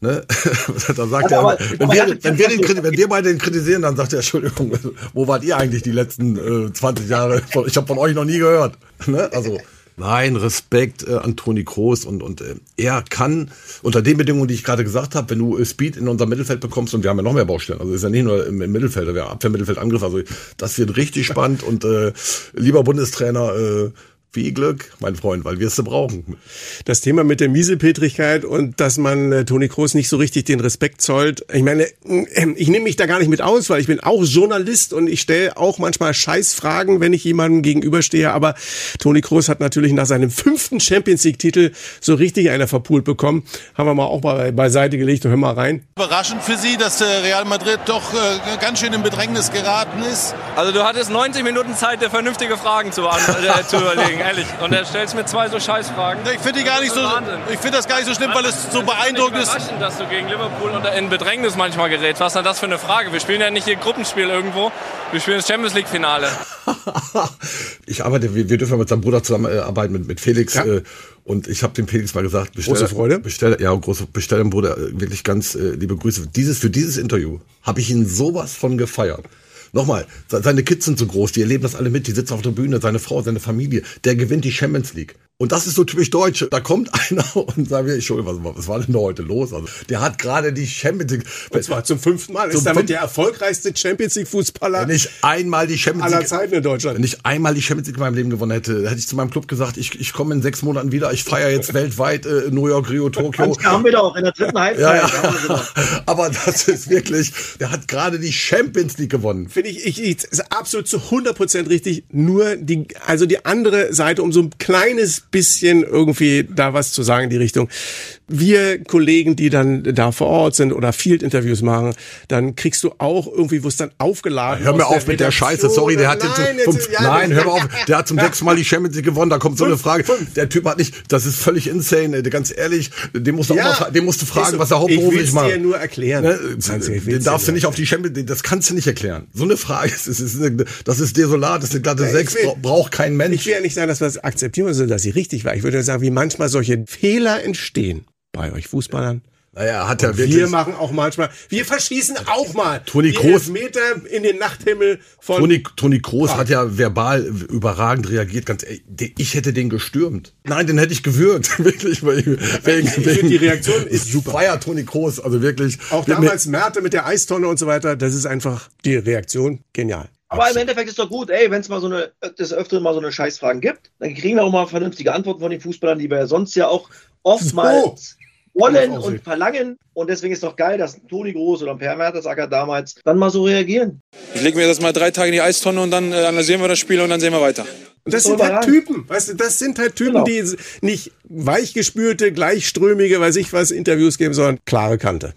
Ne? (laughs) da sagt
Ja,
er,
aber-
wenn, wir, wenn, wir den, wenn wir beide den kritisieren, dann sagt er, Entschuldigung, (laughs) wo wart ihr eigentlich die letzten äh, 20 Jahre? Ich habe von euch noch nie gehört. Ne? Also Nein, Respekt äh, an Toni Kroos und, und äh, er kann unter den Bedingungen, die ich gerade gesagt habe, wenn du äh, Speed in unser Mittelfeld bekommst und wir haben ja noch mehr Baustellen, also ist ja nicht nur im, im Mittelfeld, wir haben Abwehr, Mittelfeld, Angriff, also das wird richtig spannend und äh, lieber Bundestrainer, äh, viel Glück, mein Freund, weil wir es brauchen.
Das Thema mit der Miesepetrigkeit und dass man äh, Toni Kroos nicht so richtig den Respekt zollt. Ich meine, äh, ich nehme mich da gar nicht mit aus, weil ich bin auch Journalist und ich stelle auch manchmal Scheißfragen, wenn ich jemandem gegenüberstehe. Aber Toni Kroos hat natürlich nach seinem fünften Champions League-Titel so richtig einer verpult bekommen. Haben wir mal auch mal beiseite gelegt und hör mal rein.
Überraschend für Sie, dass äh, Real Madrid doch äh, ganz schön in Bedrängnis geraten ist.
Also du hattest 90 Minuten Zeit, dir vernünftige Fragen zu, äh, zu überlegen, ehrlich. Und er stellst mir zwei so Scheißfragen.
Ich finde die gar nicht so,
Wahnsinn.
ich finde das gar nicht so schlimm, weil es so beeindruckend
ist.
ist.
Überraschend, dass du gegen Liverpool unter- in Bedrängnis manchmal gerätst. Was ist denn das für eine Frage? Wir spielen ja nicht hier Gruppenspiel irgendwo. Wir spielen das Champions League Finale. (laughs)
ich arbeite, wir, wir dürfen ja mit seinem Bruder zusammenarbeiten, mit, mit Felix.
Ja.
Äh, und ich habe dem Felix mal gesagt, bestell,
Große Freude.
bestell, ja, große, bestell dem Bruder äh, wirklich ganz äh, liebe Grüße. Dieses, für dieses Interview habe ich ihn sowas von gefeiert. Nochmal, se- seine Kids sind so groß, die erleben das alle mit, die sitzen auf der Bühne, seine Frau, seine Familie, der gewinnt die Champions League. Und das ist so typisch deutsch. Da kommt (laughs) einer und sagt mir, Entschuldigung, was, was war denn da heute los? Also, der hat gerade die Champions League.
Und zwar zum fünften Mal.
Zum
ist damit der erfolgreichste Champions League Fußballer
Wenn ich einmal die Champions
aller
League,
Zeiten in Deutschland.
wenn ich einmal die Champions League in meinem Leben gewonnen hätte, hätte ich zu meinem Club gesagt, ich, ich komme in sechs Monaten wieder, ich feiere jetzt (laughs) weltweit äh, New York, Rio, Tokio.
Ganz haben wir doch in der dritten Halbzeit.
Ja, ja.
doch. (laughs)
Aber das ist wirklich, der hat gerade die Champions League gewonnen.
Finde ich, ich, ich ist absolut zu 100% richtig. Nur die, also die andere Seite, um so ein kleines bisschen irgendwie da was zu sagen in die Richtung. Wir Kollegen, die dann da vor Ort sind oder Field-Interviews machen, dann kriegst du auch irgendwie, wo es dann aufgeladen
Hör mir auf mit der Scheiße, sorry, der hat
nein,
zum,
jetzt-
zum,
ja,
nein,
das-
hör mal auf, (laughs) der hat zum sechsten Mal die Champions League gewonnen, da kommt so eine
Fünf,
Frage.
fünf.
Der Typ hat nicht, das ist völlig insane, ganz ehrlich, dem musst du
Ja.
auch mal, dem musst du fragen, was er
Ich
hauptberuflich macht.
dir nur erklären.
Ne?
Ich
Den darfst du nicht auf die Champions League, das kannst du nicht erklären. So eine Frage, das ist, das ist, eine, das ist desolat, das ist eine glatte
Ich
Sechs,
will-
bra- braucht kein
Ich
Mensch.
will ja nicht sagen, dass wir es akzeptieren müssen, dass sie richtig war. Ich würde sagen, wie manchmal solche Fehler entstehen bei euch Fußballern.
Naja, hat er wirklich.
wir machen auch manchmal, wir verschießen auch mal
Toni
die
Kroos-
Elfmeter in den Nachthimmel von
Toni, Toni
Ah.
Kroos hat ja verbal überragend reagiert. Ganz ehrlich, ich hätte den gestürmt. Nein, den hätte ich gewürgt. (laughs) wirklich. Weil, wegen,
Ich finde, die Reaktion ist
ich
super.
Feier Toni Kroos, also wirklich.
auch damals Märte mit der Eistonne und so weiter. Das ist einfach die Reaktion genial.
Aber im Endeffekt ist doch gut, ey, wenn es mal so eine, des Öfteren mal so eine Scheißfragen gibt, dann kriegen wir auch mal vernünftige Antworten von den Fußballern, die wir ja sonst ja auch oftmals wollen und verlangen. Und deswegen ist doch geil, dass ein Toni Groß oder ein Per Mertesacker damals dann mal so reagieren.
Ich lege mir das mal drei Tage in die Eistonne und dann äh, analysieren wir das Spiel und dann sehen wir weiter.
Und das
doch
sind halt. Typen, weißt du, das sind halt Typen,
Genau.
die nicht weichgespülte, gleichströmige, weiß ich was, Interviews geben, sondern klare Kante.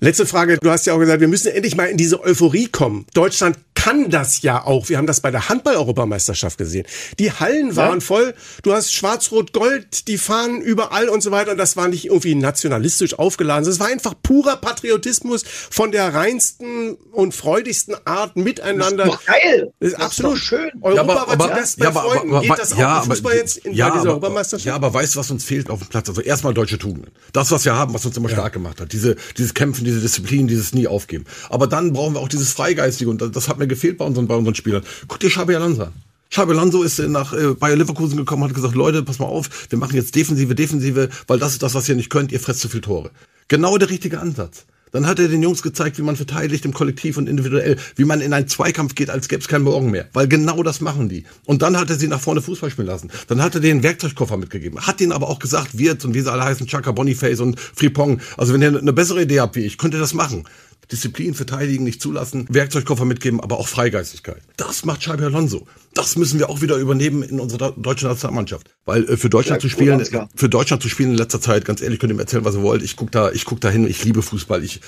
Letzte Frage, du hast ja auch gesagt, wir müssen endlich mal in diese Euphorie kommen. Deutschland kann das ja auch. Wir haben das bei der Handball-Europameisterschaft gesehen. Die Hallen waren voll. Du hast Schwarz-Rot-Gold, die Fahnen überall und so weiter. Und das war nicht irgendwie nationalistisch aufgeladen. Das war einfach purer Patriotismus von der reinsten und freudigsten Art miteinander.
Doch geil.
Das ist
Das ist
absolut
schön.
Europa
Ja, aber,
war zuerst bei
ja, aber,
Freunden.
aber,
Geht das auch
ja,
im Fußball
aber,
jetzt in,
ja,
bei dieser
aber,
Europameisterschaft?
Ja, aber weißt du, was uns fehlt auf dem Platz? Also erstmal deutsche Tugenden. Das, was wir haben, was uns immer stark gemacht hat. Diese, dieses Kämpfen, diese Disziplin, dieses nie aufgeben. Aber dann brauchen wir auch dieses Freigeistige und das, das hat mir gefehlt bei unseren, bei unseren Spielern. Guck dir Xabi Alonso. Xabi Alonso ist äh, nach äh, Bayer Leverkusen gekommen hat gesagt, Leute, pass mal auf, wir machen jetzt Defensive, Defensive, weil das ist das, was ihr nicht könnt, ihr fresst zu viel Tore. Genau der richtige Ansatz. Dann hat er den Jungs gezeigt, wie man verteidigt im Kollektiv und individuell, wie man in einen Zweikampf geht, als gäbe es keinen Morgen mehr. Weil genau das machen die. Und dann hat er sie nach vorne Fußball spielen lassen. Dann hat er einen Werkzeugkoffer mitgegeben. Hat denen aber auch gesagt, Wirtz und wie sie alle heißen, Chaka, Boniface und Fripong. Also wenn ihr eine bessere Idee habt wie ich, könnt ihr das machen. Disziplin verteidigen, nicht zulassen, Werkzeugkoffer mitgeben, aber auch Freigeistigkeit. Das macht Xabi Alonso. Das müssen wir auch wieder übernehmen in unserer deutschen Nationalmannschaft. Weil äh, für Deutschland
Ja,
zu spielen,
klar.
für Deutschland zu spielen in letzter Zeit, ganz ehrlich, könnt ihr mir erzählen, was ihr wollt. Ich guck da, ich guck da hin, ich liebe Fußball. Ich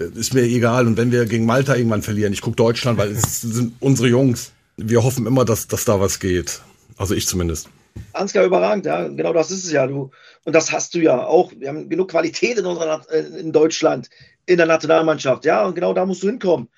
äh, ist mir egal. Und wenn wir gegen Malta irgendwann verlieren, ich guck Deutschland, weil es (laughs) sind unsere Jungs. Wir hoffen immer, dass, dass da was geht. Also ich zumindest.
Ansgar überragend, ja, genau das ist es ja, du. Und das hast du ja auch. Wir haben genug Qualität in unserer äh, in Deutschland, in der Nationalmannschaft, ja, und genau da musst du hinkommen.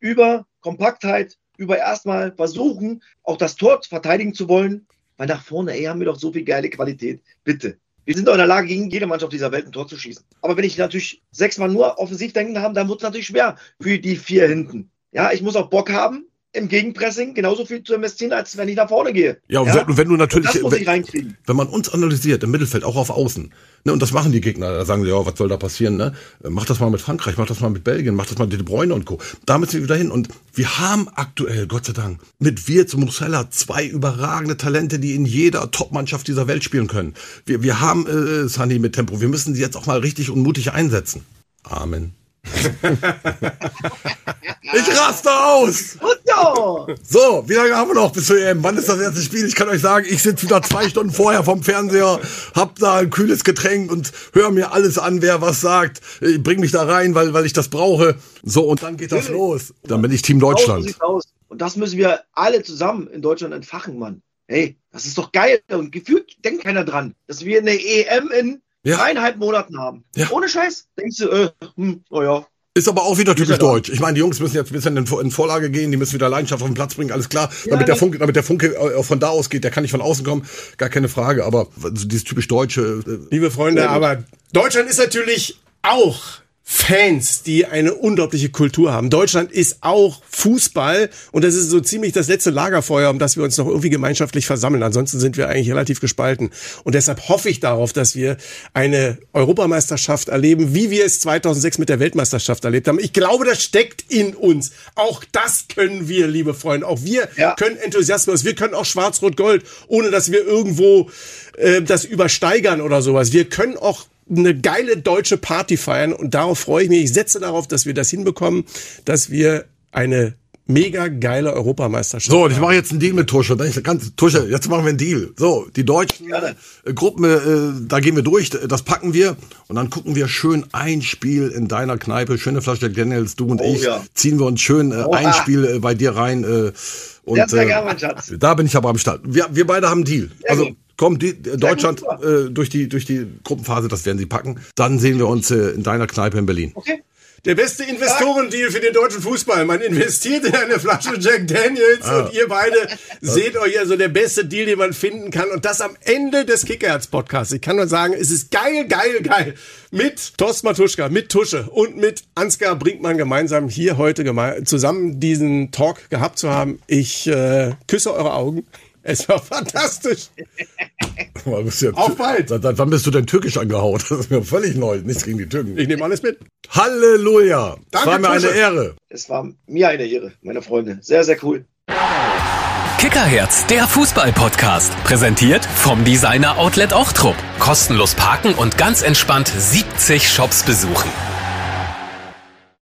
Über Kompaktheit, über erstmal versuchen, auch das Tor verteidigen zu wollen, weil nach vorne, ey, haben wir doch so viel geile Qualität. Bitte. Wir sind doch in der Lage, gegen jede Mannschaft dieser Welt ein Tor zu schießen. Aber wenn ich natürlich sechsmal nur offensiv denken habe, dann wird es natürlich schwer für die vier hinten. Ja, ich muss auch Bock haben, im Gegenpressing genauso viel zu investieren, als wenn ich nach vorne gehe.
Ja, und wenn, wenn du natürlich,
das muss
wenn,
ich reinkriegen.
wenn man uns analysiert im Mittelfeld, auch auf Außen, ne, und das machen die Gegner, da sagen sie, ja, was soll da passieren, ne? Mach das mal mit Frankreich, mach das mal mit Belgien, mach das mal mit De Bruyne und Co. Da müssen wir wieder hin. Und wir haben aktuell, Gott sei Dank, mit Wirtz und Musella zwei überragende Talente, die in jeder Top-Mannschaft dieser Welt spielen können. Wir, wir haben äh, Sani mit Tempo, wir müssen sie jetzt auch mal richtig und mutig einsetzen. Amen. (laughs) ich raste aus! So, wie lange haben wir noch bis zur EM? Wann ist das erste Spiel? Ich kann euch sagen, ich sitze wieder zwei Stunden vorher vom Fernseher, hab da ein kühles Getränk und höre mir alles an, wer was sagt. Ich bring mich da rein, weil, weil ich das brauche. So, und dann geht das los. Dann bin ich Team Deutschland.
Und das müssen wir alle zusammen in Deutschland entfachen, Mann. Hey, das ist doch geil. Und gefühlt denkt keiner dran, dass wir eine EM in
Ja.
dreieinhalb Monaten haben.
Ja.
Ohne Scheiß. Denkst du, äh, hm, oh ja.
Ist aber auch wieder typisch
ja
deutsch. Ich meine, die Jungs müssen jetzt ein bisschen in, Vorlage gehen, die müssen wieder Leidenschaft auf den Platz bringen, alles klar. damit, der. Funke, damit der Funke äh, von da ausgeht, der kann nicht von außen kommen, gar keine Frage. Aber dieses typisch deutsche, äh,
Liebe Freunde, aber Deutschland ist natürlich auch Fans, die eine unglaubliche Kultur haben. Deutschland ist auch Fußball und das ist so ziemlich das letzte Lagerfeuer, um das wir uns noch irgendwie gemeinschaftlich versammeln. Ansonsten sind wir eigentlich relativ gespalten. Und deshalb hoffe ich darauf, dass wir eine Europameisterschaft erleben, wie wir es 2006 mit der Weltmeisterschaft erlebt haben. Ich glaube, das steckt in uns. Auch das können wir, liebe Freunde. Auch wir ja. können Enthusiasmus. Wir können auch Schwarz-Rot-Gold, ohne dass wir irgendwo äh, das übersteigern oder sowas. Wir können auch eine geile deutsche Party feiern und darauf freue ich mich. Ich setze darauf, dass wir das hinbekommen, dass wir eine mega geile Europameisterschaft.
So, und ich mache jetzt einen Deal mit Tusche. Ganz, Tusche, jetzt machen wir einen Deal. So, die deutschen äh, Gruppen, äh, da gehen wir durch, das packen wir und dann gucken wir schön ein Spiel in deiner Kneipe, schöne Flasche Daniels, du und oh, ich, ja. ziehen wir uns schön äh, ein Spiel äh, bei dir rein. Äh, und ja, sehr gerne, Schatz. da bin ich aber am Start. Wir, wir beide haben einen Deal. Sehr also gut. Komm, die, Deutschland äh, durch, die, durch die Gruppenphase, das werden sie packen. Dann sehen wir uns äh, in deiner Kneipe in Berlin.
Okay. Der beste Investorendeal für den deutschen Fußball. Man investiert in eine Flasche Jack Daniels ah. und ihr beide (laughs) seht euch also der beste Deal, den man finden kann. Und das am Ende des Kickerherz-Podcasts. Ich kann nur sagen, es ist geil, geil, geil. Mit Thorsten Matuschka, mit Tusche und mit Ansgar Brinkmann gemeinsam hier heute geme zusammen diesen Talk gehabt zu haben. Ich äh, küsse eure Augen. Es war fantastisch. (laughs)
Auf bald. Seit wann bist du denn türkisch angehauen? Das ist mir völlig neu. Nichts gegen die Türken.
Ich nehme alles mit.
Halleluja. Das war mir eine Ehre.
Es war mir eine Ehre, meine Freunde. Sehr, sehr cool.
Kickerherz, der Fußball-Podcast. Präsentiert vom Designer Outlet Ochtrup. Kostenlos parken und ganz entspannt 70 Shops besuchen.